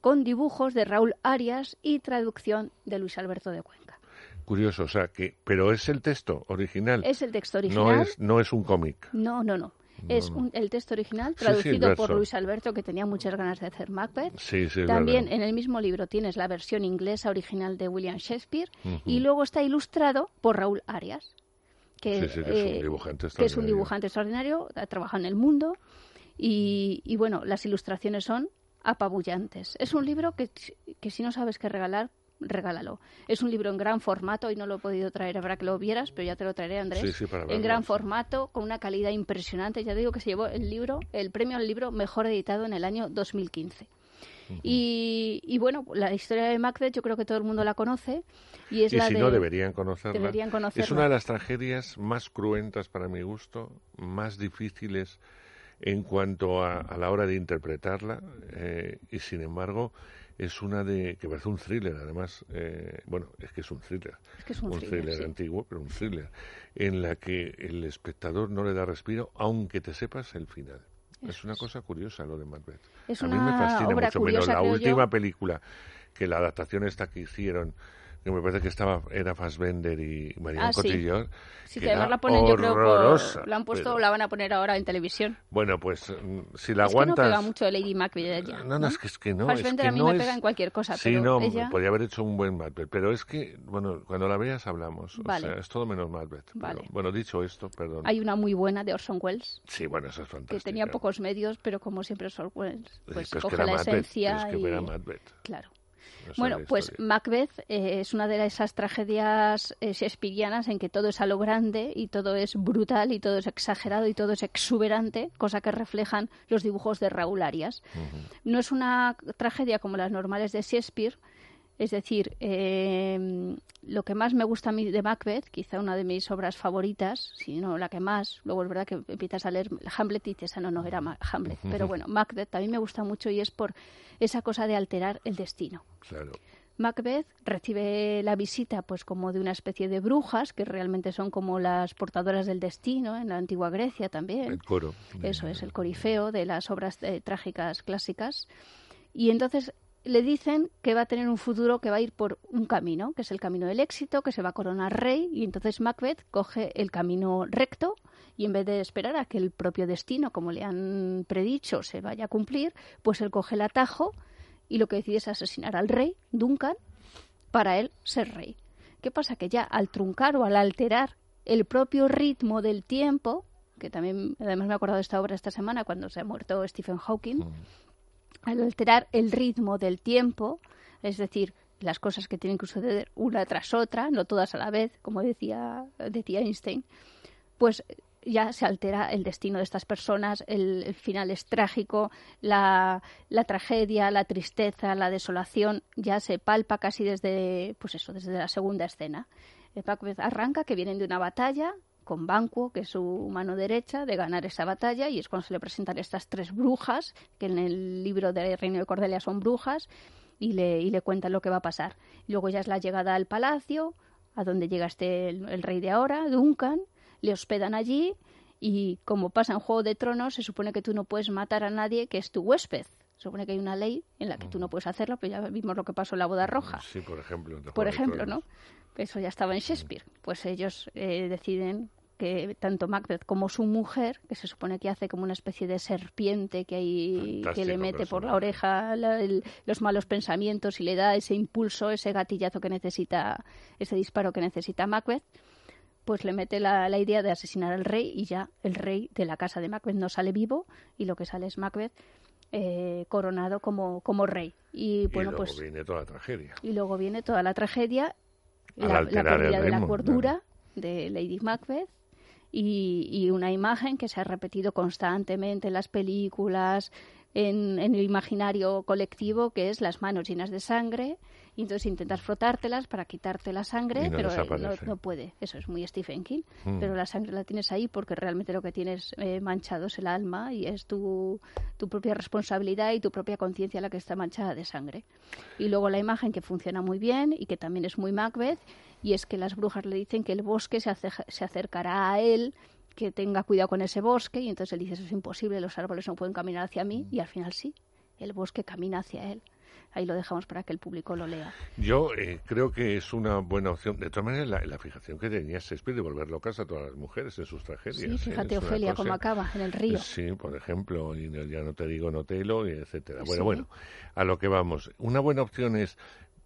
con dibujos de Raúl Arias y traducción de Luis Alberto de Cuenca. Curioso, o sea, que, pero es el texto original. Es el texto No original. es, no es un cómic. No, no, no. Es un- el texto original Sí, sí, el traducido por. Luis Alberto, que tenía muchas ganas de hacer Macbeth. Sí, También verdad. en el mismo libro tienes la versión inglesa original de William Shakespeare y luego está ilustrado por Raúl Arias, que, Sí, sí, que es un eh, dibujante que es un extraordinario. dibujante extraordinario, ha trabajado en el mundo y, y, bueno, las ilustraciones son apabullantes. Es un libro que, que si no sabes qué regalar, regálalo. Es un libro en gran formato, y no lo he podido traer para que lo vieras, pero ya te lo traeré, Andrés. Sí, sí, para en gran formato, con una calidad impresionante. Ya digo que se llevó el libro, el premio al libro mejor editado en el año 2015. y, y bueno, la historia de Macbeth yo creo que todo el mundo la conoce y es y la si de no, deberían conocerla. deberían Es una de las tragedias más cruentas para mi gusto, más difíciles en cuanto a, a la hora de interpretarla eh, y sin embargo es una de que parece un thriller además eh, bueno es que es un thriller Es que es un thriller, sí. antiguo pero un thriller en la que el espectador no le da respiro aunque te sepas el final es una cosa curiosa lo de Macbeth Es a mí me fascina mucho menos la yo. última película que la adaptación esta que hicieron que me parece que estaba era Fassbender y Marion Ah, sí. Cotillard. Sí, que que además la ponen, yo creo, por, la han puesto pero- o la van a poner ahora en televisión. Bueno, pues mm, si la es que no aguantas... pega mucho Lady Macbeth ella. No, no, es que, es que no. es Fassbender que a mí no me es- pega en cualquier cosa, Sí, pero no, ella... podría haber hecho un buen Macbeth. Pero es que, bueno, cuando la veas hablamos. Vale. O sea, es todo menos Macbeth. Pero, Vale. bueno, dicho esto, perdón. Hay una muy buena de Orson Welles, Sí, bueno, eso es que fantástico. tenía pocos medios, pero como siempre Orson Welles, pues pero es coge que la Macbeth, esencia pero es que y... era Macbeth. Claro. Bueno, pues historia. Macbeth eh, es una de esas tragedias eh, shakespearianas en que todo es a lo grande y todo es brutal y todo es exagerado y todo es exuberante, cosa que reflejan los dibujos de Raúl Arias. No es una tragedia como las normales de Shakespeare, es decir, eh, lo que más me gusta a mí de Macbeth, quizá una de mis obras favoritas, si no la que más, luego es verdad que empiezas a leer Hamlet y dices, ah, no, no, era Hamlet. Pero bueno, Macbeth también me gusta mucho y es por esa cosa de alterar el destino. Claro. Macbeth recibe la visita pues como de una especie de brujas que realmente son como las portadoras del destino en la antigua Grecia también. El coro. Eso es el corifeo de las obras eh, trágicas clásicas. Y entonces le dicen que va a tener un futuro que va a ir por un camino, que es el camino del éxito, que se va a coronar rey, y entonces Macbeth coge el camino recto y en vez de esperar a que el propio destino, como le han predicho, se vaya a cumplir, pues él coge el atajo y lo que decide es asesinar al rey, Duncan, para él ser rey. ¿Qué pasa? Que ya al truncar o al alterar el propio ritmo del tiempo, que también además me he acordado de esta obra esta semana cuando se ha muerto Stephen Hawking, al alterar el ritmo del tiempo, es decir, las cosas que tienen que suceder una tras otra, no todas a la vez, como decía, Einstein, pues ya se altera el destino de estas personas, el, final es trágico, la, tragedia, la tristeza, la desolación ya se palpa casi desde, pues eso, desde la segunda escena. El arranca que vienen de una batalla con Banquo, que es su mano derecha, de ganar esa batalla, y es cuando se le presentan estas tres brujas, que en el libro de Reino de Cordelia son brujas, y le, y le cuentan lo que va a pasar. Luego ya es la llegada al palacio, a donde llega este el, el rey de ahora, Duncan, le hospedan allí, y como pasa en Juego de Tronos, se supone que tú no puedes matar a nadie que es tu huésped. Se supone que hay una ley en la que tú no puedes hacerlo, pero ya vimos lo que pasó en la boda roja Sí, por ejemplo. por ejemplo. ¿no? Eso ya estaba en Shakespeare. Pues ellos eh, deciden que tanto Macbeth como su mujer, que se supone que hace como una especie de serpiente que, hay, que le mete por la oreja la- el- los malos pensamientos y le da ese impulso, ese gatillazo que necesita, ese disparo que necesita Macbeth, pues le mete la, la idea de asesinar al rey y ya el rey de la casa de Macbeth no sale vivo y lo que sale es Macbeth eh, coronado como, como rey. Y bueno, y luego pues viene toda la tragedia. y luego viene toda la tragedia, la, la pérdida de la cordura de Lady Macbeth y, y una imagen que se ha repetido constantemente en las películas, en, en el imaginario colectivo, que es las manos llenas de sangre. Y entonces intentas frotártelas para quitarte la sangre, no pero eh, no, puede. Eso es muy Stephen King. Mm. Pero la sangre la tienes ahí porque realmente lo que tienes eh, manchado es el alma y es tu, tu propia responsabilidad y tu propia conciencia la que está manchada de sangre. Y luego la imagen que funciona muy bien y que también es muy Macbeth, y es que las brujas le dicen que el bosque se, se acercará a él, que tenga cuidado con ese bosque, y entonces él dice, eso es imposible, los árboles no pueden caminar hacia mí, y al final sí, el bosque camina hacia él. Ahí lo dejamos para que el público lo lea. Yo eh, creo que es una buena opción. De todas maneras, la, la fijación que tenía Shakespeare de volver locas a todas las mujeres en sus tragedias. Sí, ¿eh? fíjate una Ofelia cosa- acaba en el río. Sí, por ejemplo, y no- ya no te digo Notelo, y etcétera. Bueno, Sí. bueno, a lo que vamos. Una buena opción es,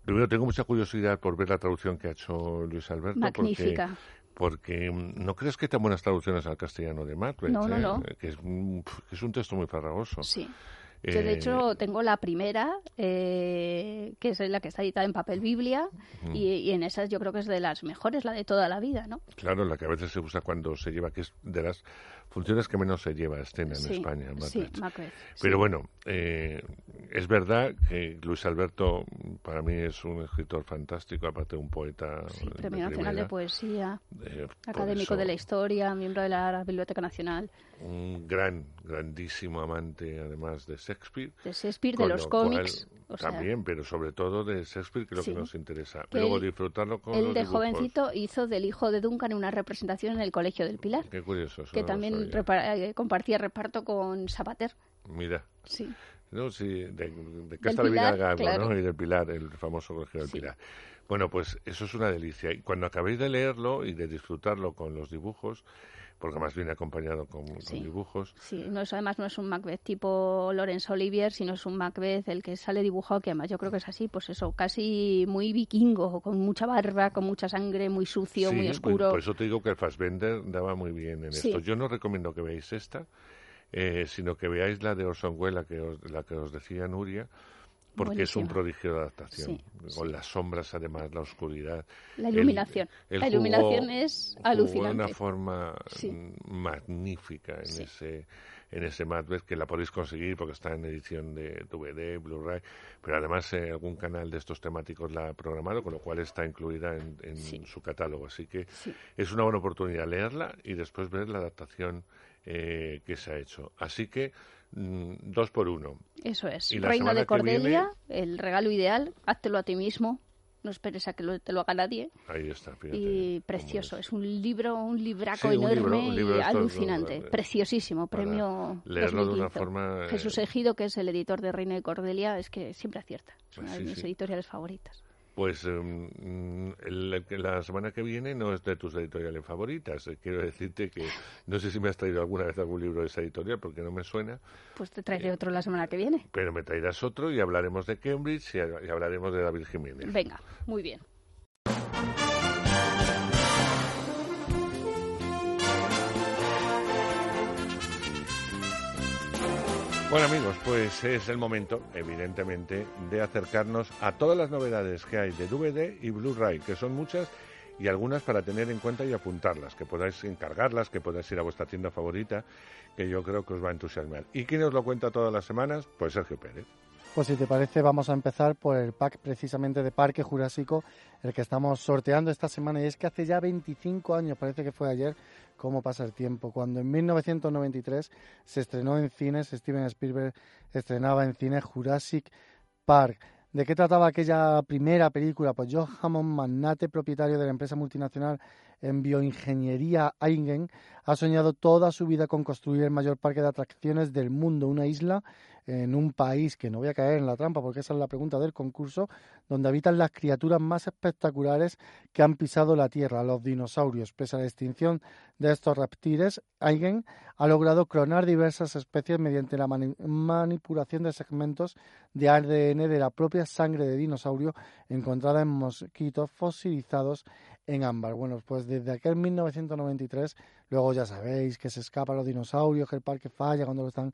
primero tengo mucha curiosidad por ver la traducción que ha hecho Luis Alberto. Magnífica. Porque mm, no crees que tan buenas traducciones al castellano de Macbeth, No, no, ¿eh? no. Que, es, mm, que es un texto muy farragoso. Sí. Yo, de Eh, hecho, tengo la primera, eh, que es la que está editada en papel Biblia, y, y en esas yo creo que es de las mejores, la de toda la vida, ¿no? Claro, la que a veces se usa cuando se lleva, que es de las funciones que menos se lleva a escena en Sí, España. sí, Macbeth. Pero sí. bueno, eh, es verdad que Luis Alberto para mí es un escritor fantástico, aparte de un poeta. Premio Nacional primera. de Poesía, Eh, académico eso, de la historia, miembro de la Biblioteca Nacional. Un gran, grandísimo amante, además de Shakespeare. De Shakespeare, de los lo cual, o sea- también, pero sobre todo de Shakespeare, lo Sí. que nos interesa. Que Luego disfrutarlo con Él los de dibujos. jovencito hizo del hijo de Duncan una representación en el Colegio del Pilar, Qué curioso. eso que no también sabía. repa- eh, compartía reparto con Sabater. Mira. Sí. ¿no? Sí, de, de Del Casta Pilar, Gago, claro. ¿no? Y del Pilar, el famoso colegio del Sí. Pilar. Bueno, pues eso es una delicia. Y cuando acabéis de leerlo y de disfrutarlo con los dibujos, porque además viene acompañado con, dibujos, Sí, no es, además no es un Macbeth tipo Laurence Olivier, sino es un Macbeth el que sale dibujado, que además yo creo que es así, pues eso, casi muy vikingo, con mucha barba, con mucha sangre, muy sucio, Sí, muy pues, oscuro. Por eso te digo que el Fassbender daba muy bien en Sí. esto. Yo no recomiendo que veáis esta, eh, sino que veáis la de Orson Welles, la que os, la que os decía Nuria, porque es un prodigio de adaptación. Sí, Con las sombras, además, la oscuridad. La iluminación. La jugó- iluminación es alucinante. de una forma Sí. magnífica en ese en ese Macbeth que la podéis conseguir porque está en edición de DVD, Blu-ray, pero además eh, algún canal de estos temáticos la ha programado, con lo cual está incluida en, en su catálogo. Así que es una buena oportunidad leerla y después ver la adaptación eh, que se ha hecho. Así que mm, dos por uno. Eso es. Y Reino de viene- Cordelia, el regalo ideal, háztelo a ti mismo, no esperes a que lo- te lo haga nadie. Ahí está, fíjate. Y precioso, es. un libro, un libraco Sí, un enorme libro- un libro y alucinante, eh, preciosísimo, premio leerlo de una 2015. forma, eh, Jesús Ejido, que es el editor de Reino de Cordelia, es que siempre acierta, es una Sí, de mis sí. editoriales favoritas. Pues em, el- la semana que viene no es de tus editoriales favoritas. Eh, Quiero decirte que no sé si me has traído alguna vez algún libro de esa editorial porque no me suena, Pues te traeré otro la semana que viene. pero me traerás otro y hablaremos de Cambridge y, y hablaremos de David Jiménez. Venga, muy bien. Bueno amigos, pues es el momento, evidentemente, de acercarnos a todas las novedades que hay de DVD y Blu-ray, que son muchas y algunas para tener en cuenta y apuntarlas, que podáis encargarlas, que podáis ir a vuestra tienda favorita, que yo creo que os va a entusiasmar. ¿Y quién os lo cuenta todas las semanas? Pues Sergio Pérez. Pues si te parece, vamos a empezar por el pack precisamente de Parque Jurásico, el que estamos sorteando esta semana. Y es que hace ya 25 años, parece que fue ayer, cómo pasa el tiempo, cuando en 1993 se estrenó en cines, Steven Spielberg estrenaba en cines Jurassic Park. ¿De qué trataba aquella primera película? Pues John Hammond, magnate propietario de la empresa multinacional en bioingeniería Eigen, ha soñado toda su vida con construir el mayor parque de atracciones del mundo, una isla en un país que no voy a caer en la trampa porque esa es la pregunta del concurso, donde habitan las criaturas más espectaculares que han pisado la Tierra, los dinosaurios. Pese a la extinción de estos reptiles, Eigen ha logrado clonar diversas especies mediante la mani- manipulación de segmentos de ADN de la propia sangre de dinosaurio encontrada en mosquitos fosilizados en ámbar. Bueno, pues desde aquel 1993, luego ya sabéis que se escapan los dinosaurios, que el parque falla cuando lo están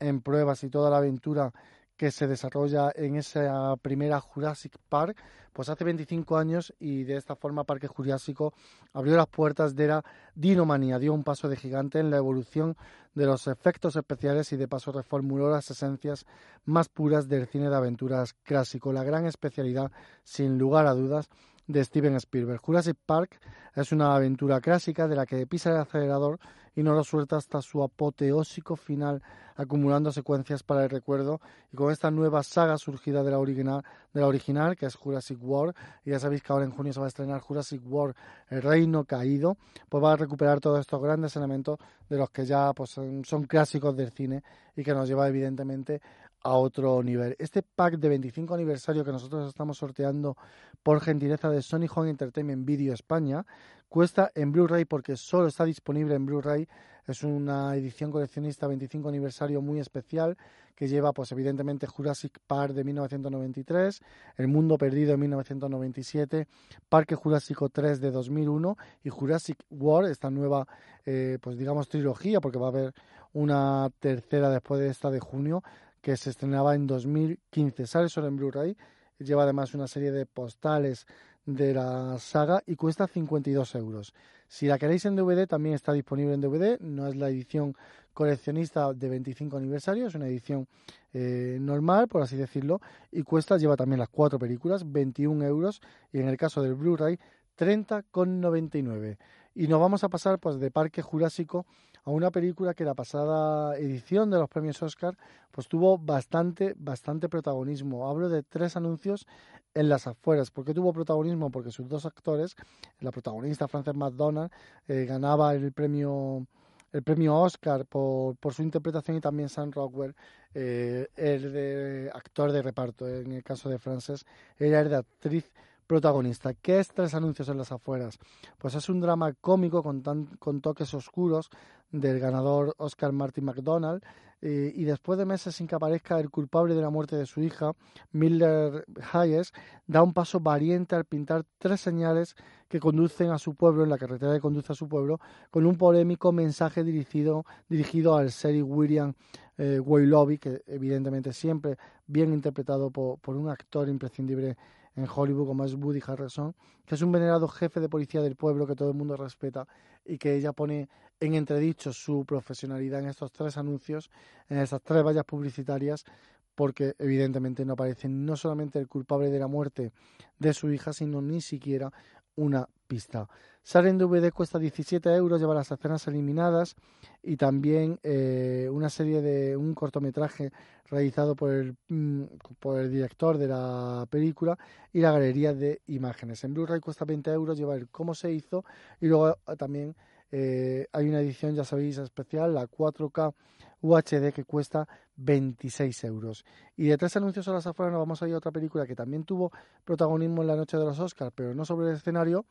en pruebas y toda la aventura que se desarrolla en esa primera Jurassic Park, pues hace 25 años y de esta forma Parque Jurásico abrió las puertas de la dinomanía, dio un paso de gigante en la evolución de los efectos especiales y de paso reformuló las esencias más puras del cine de aventuras clásico, la gran especialidad, sin lugar a dudas, de Steven Spielberg. Jurassic Park es una aventura clásica de la que pisa el acelerador y no lo suelta hasta su apoteósico final, acumulando secuencias para el recuerdo. Y con esta nueva saga surgida de la original, de la original que es Jurassic World, y ya sabéis que ahora en junio se va a estrenar Jurassic World, El Reino Caído, pues va a recuperar todos estos grandes elementos de los que ya pues, son, son clásicos del cine y que nos lleva evidentemente a otro nivel. Este pack de 25 aniversario que nosotros estamos sorteando por gentileza de Sony Home Entertainment Video España cuesta en Blu-ray porque solo está disponible en Blu-ray. Es una edición coleccionista 25 aniversario muy especial que lleva pues evidentemente Jurassic Park de 1993, El Mundo Perdido de 1997, Parque Jurásico 3 de 2001 y Jurassic World, esta nueva eh, pues digamos trilogía porque va a haber una tercera después de esta de junio que se estrenaba en 2015. Sale solo en Blu-ray, lleva además una serie de postales de la saga y cuesta 52 euros. Si la queréis en DVD, también está disponible en DVD. No es la edición coleccionista de 25 aniversario, es una edición eh, normal, por así decirlo, y cuesta, lleva también las cuatro películas, 21 euros, y en el caso del Blu-ray, 30,99. Y nos vamos a pasar pues de Parque Jurásico a una película que la pasada edición de los premios Oscar pues tuvo bastante bastante protagonismo. Hablo de tres anuncios en las afueras. ¿Por qué tuvo protagonismo? Porque sus dos actores, la protagonista Frances McDonald eh, ganaba el premio el premio Oscar por, por su interpretación y también Sam Rockwell eh, el de actor de reparto. En el caso de Frances, era de actriz protagonista. ¿Qué es Tres Anuncios en las Afueras? Pues es un drama cómico con, con toques oscuros del ganador Oscar Martin McDonald. Eh, y después de meses sin que aparezca el culpable de la muerte de su hija, Miller Hayes da un paso valiente al pintar tres señales que conducen a su pueblo, en la carretera que conduce a su pueblo, con un polémico mensaje dirigido, dirigido al serie William eh, que evidentemente siempre bien interpretado por un actor imprescindible en Hollywood como es Woody Harrelson, que es un venerado jefe de policía del pueblo que todo el mundo respeta y que ella pone en entredicho su profesionalidad en estos tres anuncios, en estas tres vallas publicitarias, porque evidentemente no aparece no solamente el culpable de la muerte de su hija, sino ni siquiera una pista. Sale en DVD, cuesta 17 euros, lleva las escenas eliminadas y también eh, una serie de un cortometraje realizado por el, mm, por el director de la película y la galería de imágenes. En Blu-ray cuesta 20 euros, lleva el cómo se hizo y luego eh, también eh, hay una edición, ya sabéis, especial, la 4K UHD, que cuesta 26 euros. Y de tres anuncios a las afueras nos vamos a ir a otra película que también tuvo protagonismo en la noche de los Oscars, pero no sobre el escenario,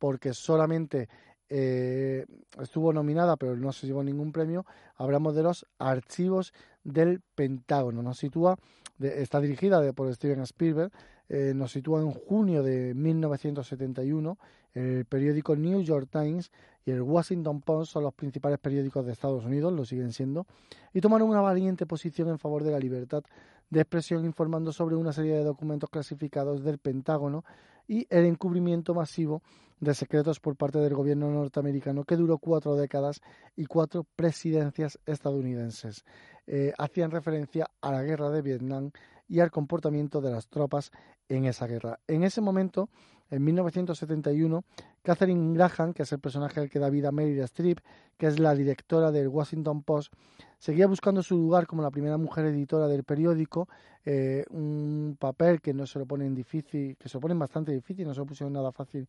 porque solamente eh, estuvo nominada, pero no se llevó ningún premio. Hablamos de los archivos del Pentágono. Nos sitúa, está dirigida por Steven Spielberg, eh, nos sitúa en junio de 1971. El periódico New York Times y el Washington Post son los principales periódicos de Estados Unidos, lo siguen siendo, y tomaron una valiente posición en favor de la libertad de expresión informando sobre una serie de documentos clasificados del Pentágono y el encubrimiento masivo de secretos por parte del gobierno norteamericano que duró cuatro décadas y cuatro presidencias estadounidenses. Eh, hacían referencia a la guerra de Vietnam y al comportamiento de las tropas en esa guerra. En ese momento, en 1971, Catherine Graham, que es el personaje al que da vida Meryl Streep, que es la directora del Washington Post, seguía buscando su lugar como la primera mujer editora del periódico, eh, un papel que no se lo ponen difícil, que se lo ponen bastante difícil, no se lo pusieron nada fácil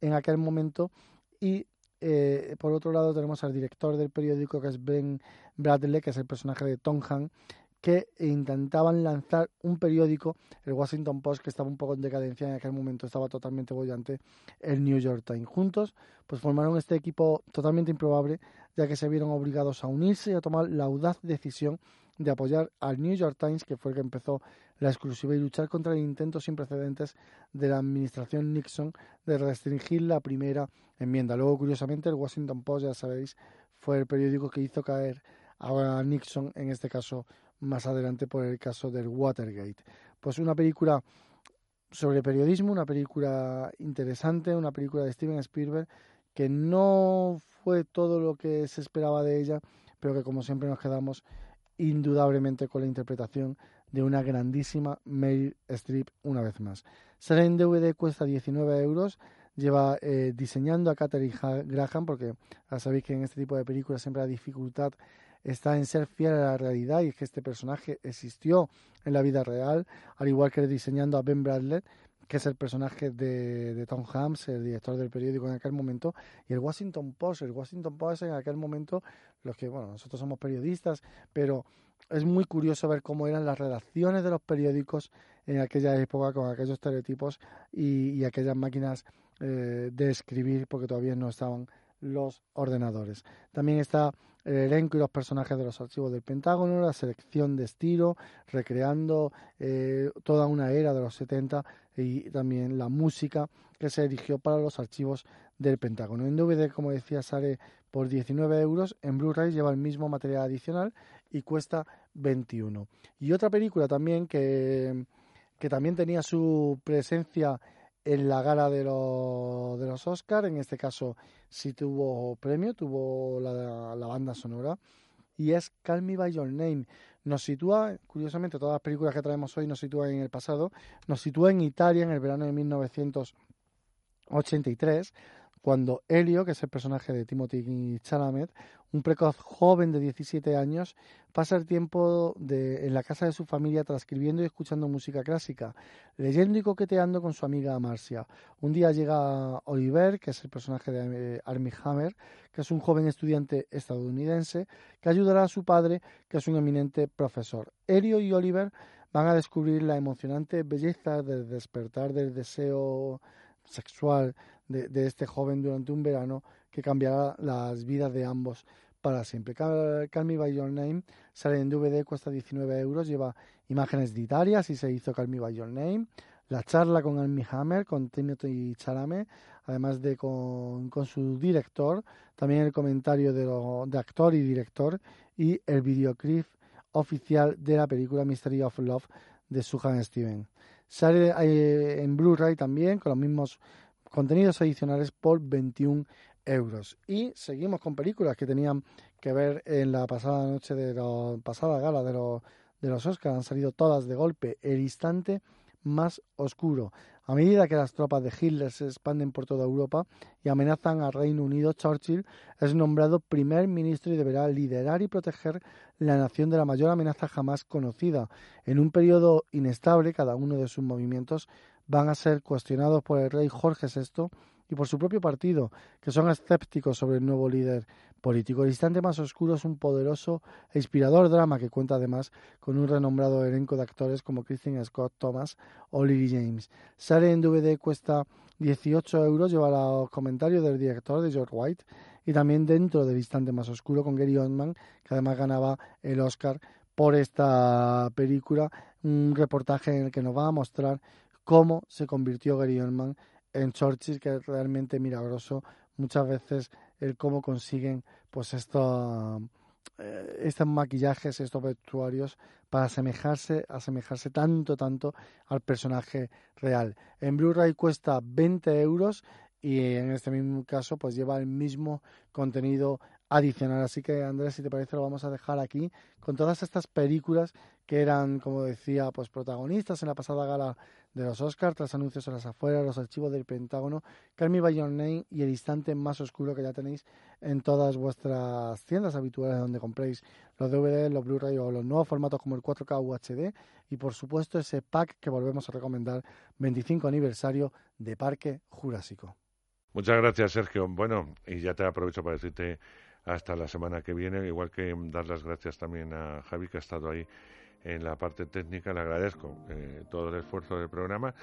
en aquel momento. Y eh, por otro lado tenemos al director del periódico que es Ben Bradley, que es el personaje de Tom Hanks, que intentaban lanzar un periódico, el Washington Post, que estaba un poco en decadencia en aquel momento, estaba totalmente bollante, el New York Times. Juntos, pues formaron este equipo totalmente improbable, ya que se vieron obligados a unirse y a tomar la audaz decisión de apoyar al New York Times, que fue el que empezó la exclusiva, y luchar contra el intento sin precedentes de la administración Nixon de restringir la primera enmienda. Luego, curiosamente, el Washington Post, ya sabéis, fue el periódico que hizo caer a Nixon, en este caso más adelante por el caso del Watergate. Pues una película sobre periodismo, una película interesante, una película de Steven Spielberg que no fue todo lo que se esperaba de ella, pero que como siempre nos quedamos indudablemente con la interpretación de una grandísima Meryl Streep una vez más. Sale en DVD, cuesta 19 euros, lleva eh, diseñando a Catherine Graham, porque ya sabéis que en este tipo de películas siempre la dificultad está en ser fiel a la realidad y es que este personaje existió en la vida real, al igual que diseñando a Ben Bradley, que es el personaje de, Tom Hanks, el director del periódico en aquel momento, y el Washington Post. El Washington Post en aquel momento, los que, bueno, nosotros somos periodistas, pero es muy curioso ver cómo eran las relaciones de los periódicos en aquella época con aquellos estereotipos y, aquellas máquinas eh, de escribir, porque todavía no estaban los ordenadores. También está el elenco y los personajes de los archivos del Pentágono, la selección de estilo, recreando eh, toda una era de los 70 y también la música que se eligió para los archivos del Pentágono. En DVD, como decía, sale por 19 euros, en Blu-ray lleva el mismo material adicional y cuesta 21. Y otra película también que, que también tenía su presencia en la gala de, los, de los Oscars. En este caso sí tuvo premio, tuvo la, la banda sonora. Y es Call Me By Your Name. Nos sitúa, curiosamente, todas las películas que traemos hoy nos sitúan en el pasado. Nos sitúa en Italia en el verano de 1983 cuando Helio, que es el personaje de Timothy Chalamet, un precoz joven de 17 años, pasa el tiempo de, en la casa de su familia transcribiendo y escuchando música clásica, leyendo y coqueteando con su amiga Marcia. Un día llega Oliver, que es el personaje de Armie Hammer, que es un joven estudiante estadounidense, que ayudará a su padre, que es un eminente profesor. Helio y Oliver van a descubrir la emocionante belleza del despertar del deseo sexual de, este joven durante un verano que cambiará las vidas de ambos para siempre. Call, Me By Your Name sale en DVD, cuesta 19 euros, lleva imágenes editarias y se hizo Call Me By Your Name. La charla con Amy Hammer, con Timothy Chalamet, además de con, su director, también el comentario de, de actor y director y el videoclip oficial de la película Mystery of Love de Suhan Steven. Sale eh, en Blu-ray también con los mismos contenidos adicionales por 21 euros. Y seguimos con películas que tenían que ver en la pasada noche de la pasada gala de los, de los Oscars. Han salido todas de golpe. El instante más oscuro. A medida que las tropas de Hitler se expanden por toda Europa y amenazan al Reino Unido, Churchill es nombrado primer ministro y deberá liderar y proteger la nación de la mayor amenaza jamás conocida. En un periodo inestable, cada uno de sus movimientos van a ser cuestionados por el rey Jorge VI y por su propio partido, que son escépticos sobre el nuevo líder político. El instante más oscuro es un poderoso e inspirador drama que cuenta además con un renombrado elenco de actores como Kristen Scott Thomas o Lily James. Sale en DVD, cuesta 18 euros, lleva los comentarios del director de George White y también dentro del instante más oscuro con Gary Oldman, que además ganaba el Oscar por esta película, un reportaje en el que nos va a mostrar cómo se convirtió Gary Oldman en Churchill, que es realmente milagroso muchas veces el cómo consiguen pues esto, eh, estos maquillajes, estos vestuarios para asemejarse, asemejarse tanto, tanto al personaje real. En Blu-ray cuesta 20 euros y en este mismo caso pues lleva el mismo contenido adicional. Así que Andrés, si te parece, lo vamos a dejar aquí con todas estas películas que eran, como decía, pues protagonistas en la pasada gala de los Oscars, tras anuncios a las afueras, los archivos del Pentágono, Call Me By y el instante más oscuro que ya tenéis en todas vuestras tiendas habituales donde compréis los DVD, los Blu-ray o los nuevos formatos como el 4K UHD y por supuesto ese pack que volvemos a recomendar, 25 aniversario de Parque Jurásico. Muchas gracias, Sergio. Bueno, y ya te aprovecho para decirte hasta la semana que viene, igual que dar las gracias también a Javi que ha estado ahí en la parte técnica. Le agradezco eh, todo el esfuerzo del programa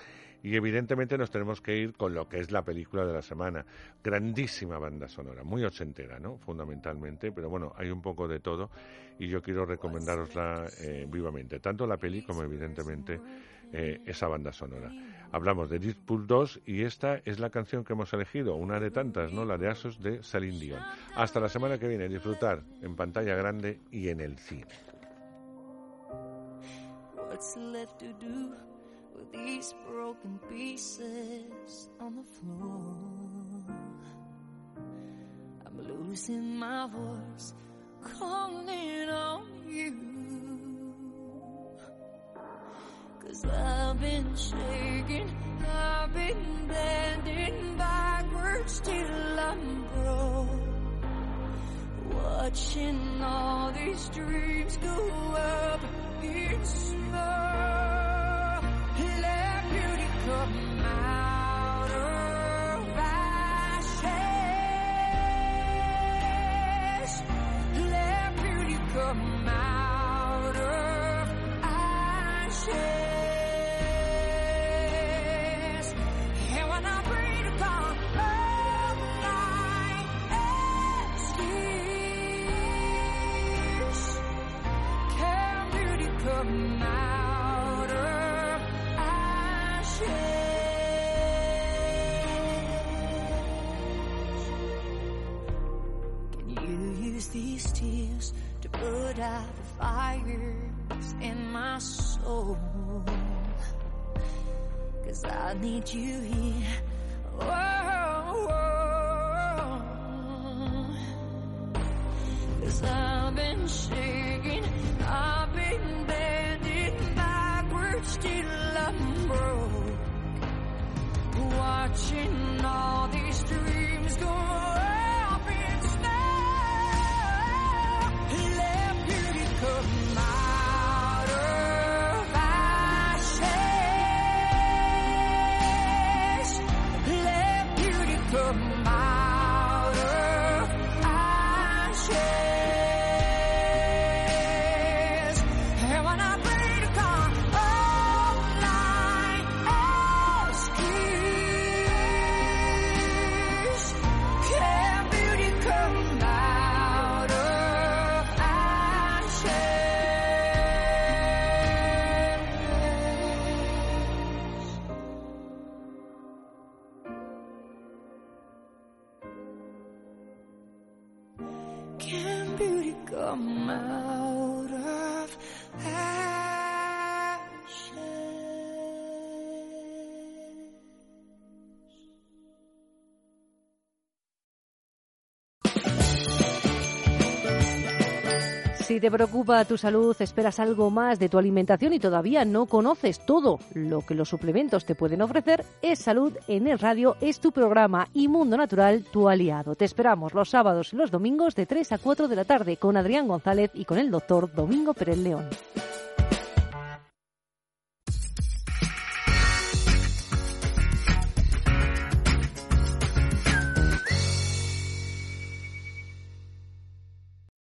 y evidentemente nos tenemos que ir con lo que es la película de la semana. Grandísima banda sonora, muy ochentera, ¿no? Fundamentalmente, pero bueno, hay un poco de todo y yo quiero recomendarosla eh, vivamente, tanto la peli como evidentemente eh, esa banda sonora. Hablamos de Deadpool 2 y esta es la canción que hemos elegido, una de tantas, ¿no? La de Asos de Celine Dion. Hasta la semana que viene, disfrutar en pantalla grande y en el cine. What's left to do with these broken pieces on the floor. I'm losing my voice, calling on you. Cause I've been shaking, I've been bending backwards till I'm. Watching all these dreams go up in smoke. Let beauty come out I need you here. Si te preocupa tu salud, esperas algo más de tu alimentación y todavía no conoces todo lo que los suplementos te pueden ofrecer, es Salud en el Radio, es tu programa y Mundo Natural, tu aliado. Te esperamos los sábados y los domingos de 3 a 4 de la tarde con Adrián González y con el doctor Domingo Pérez León.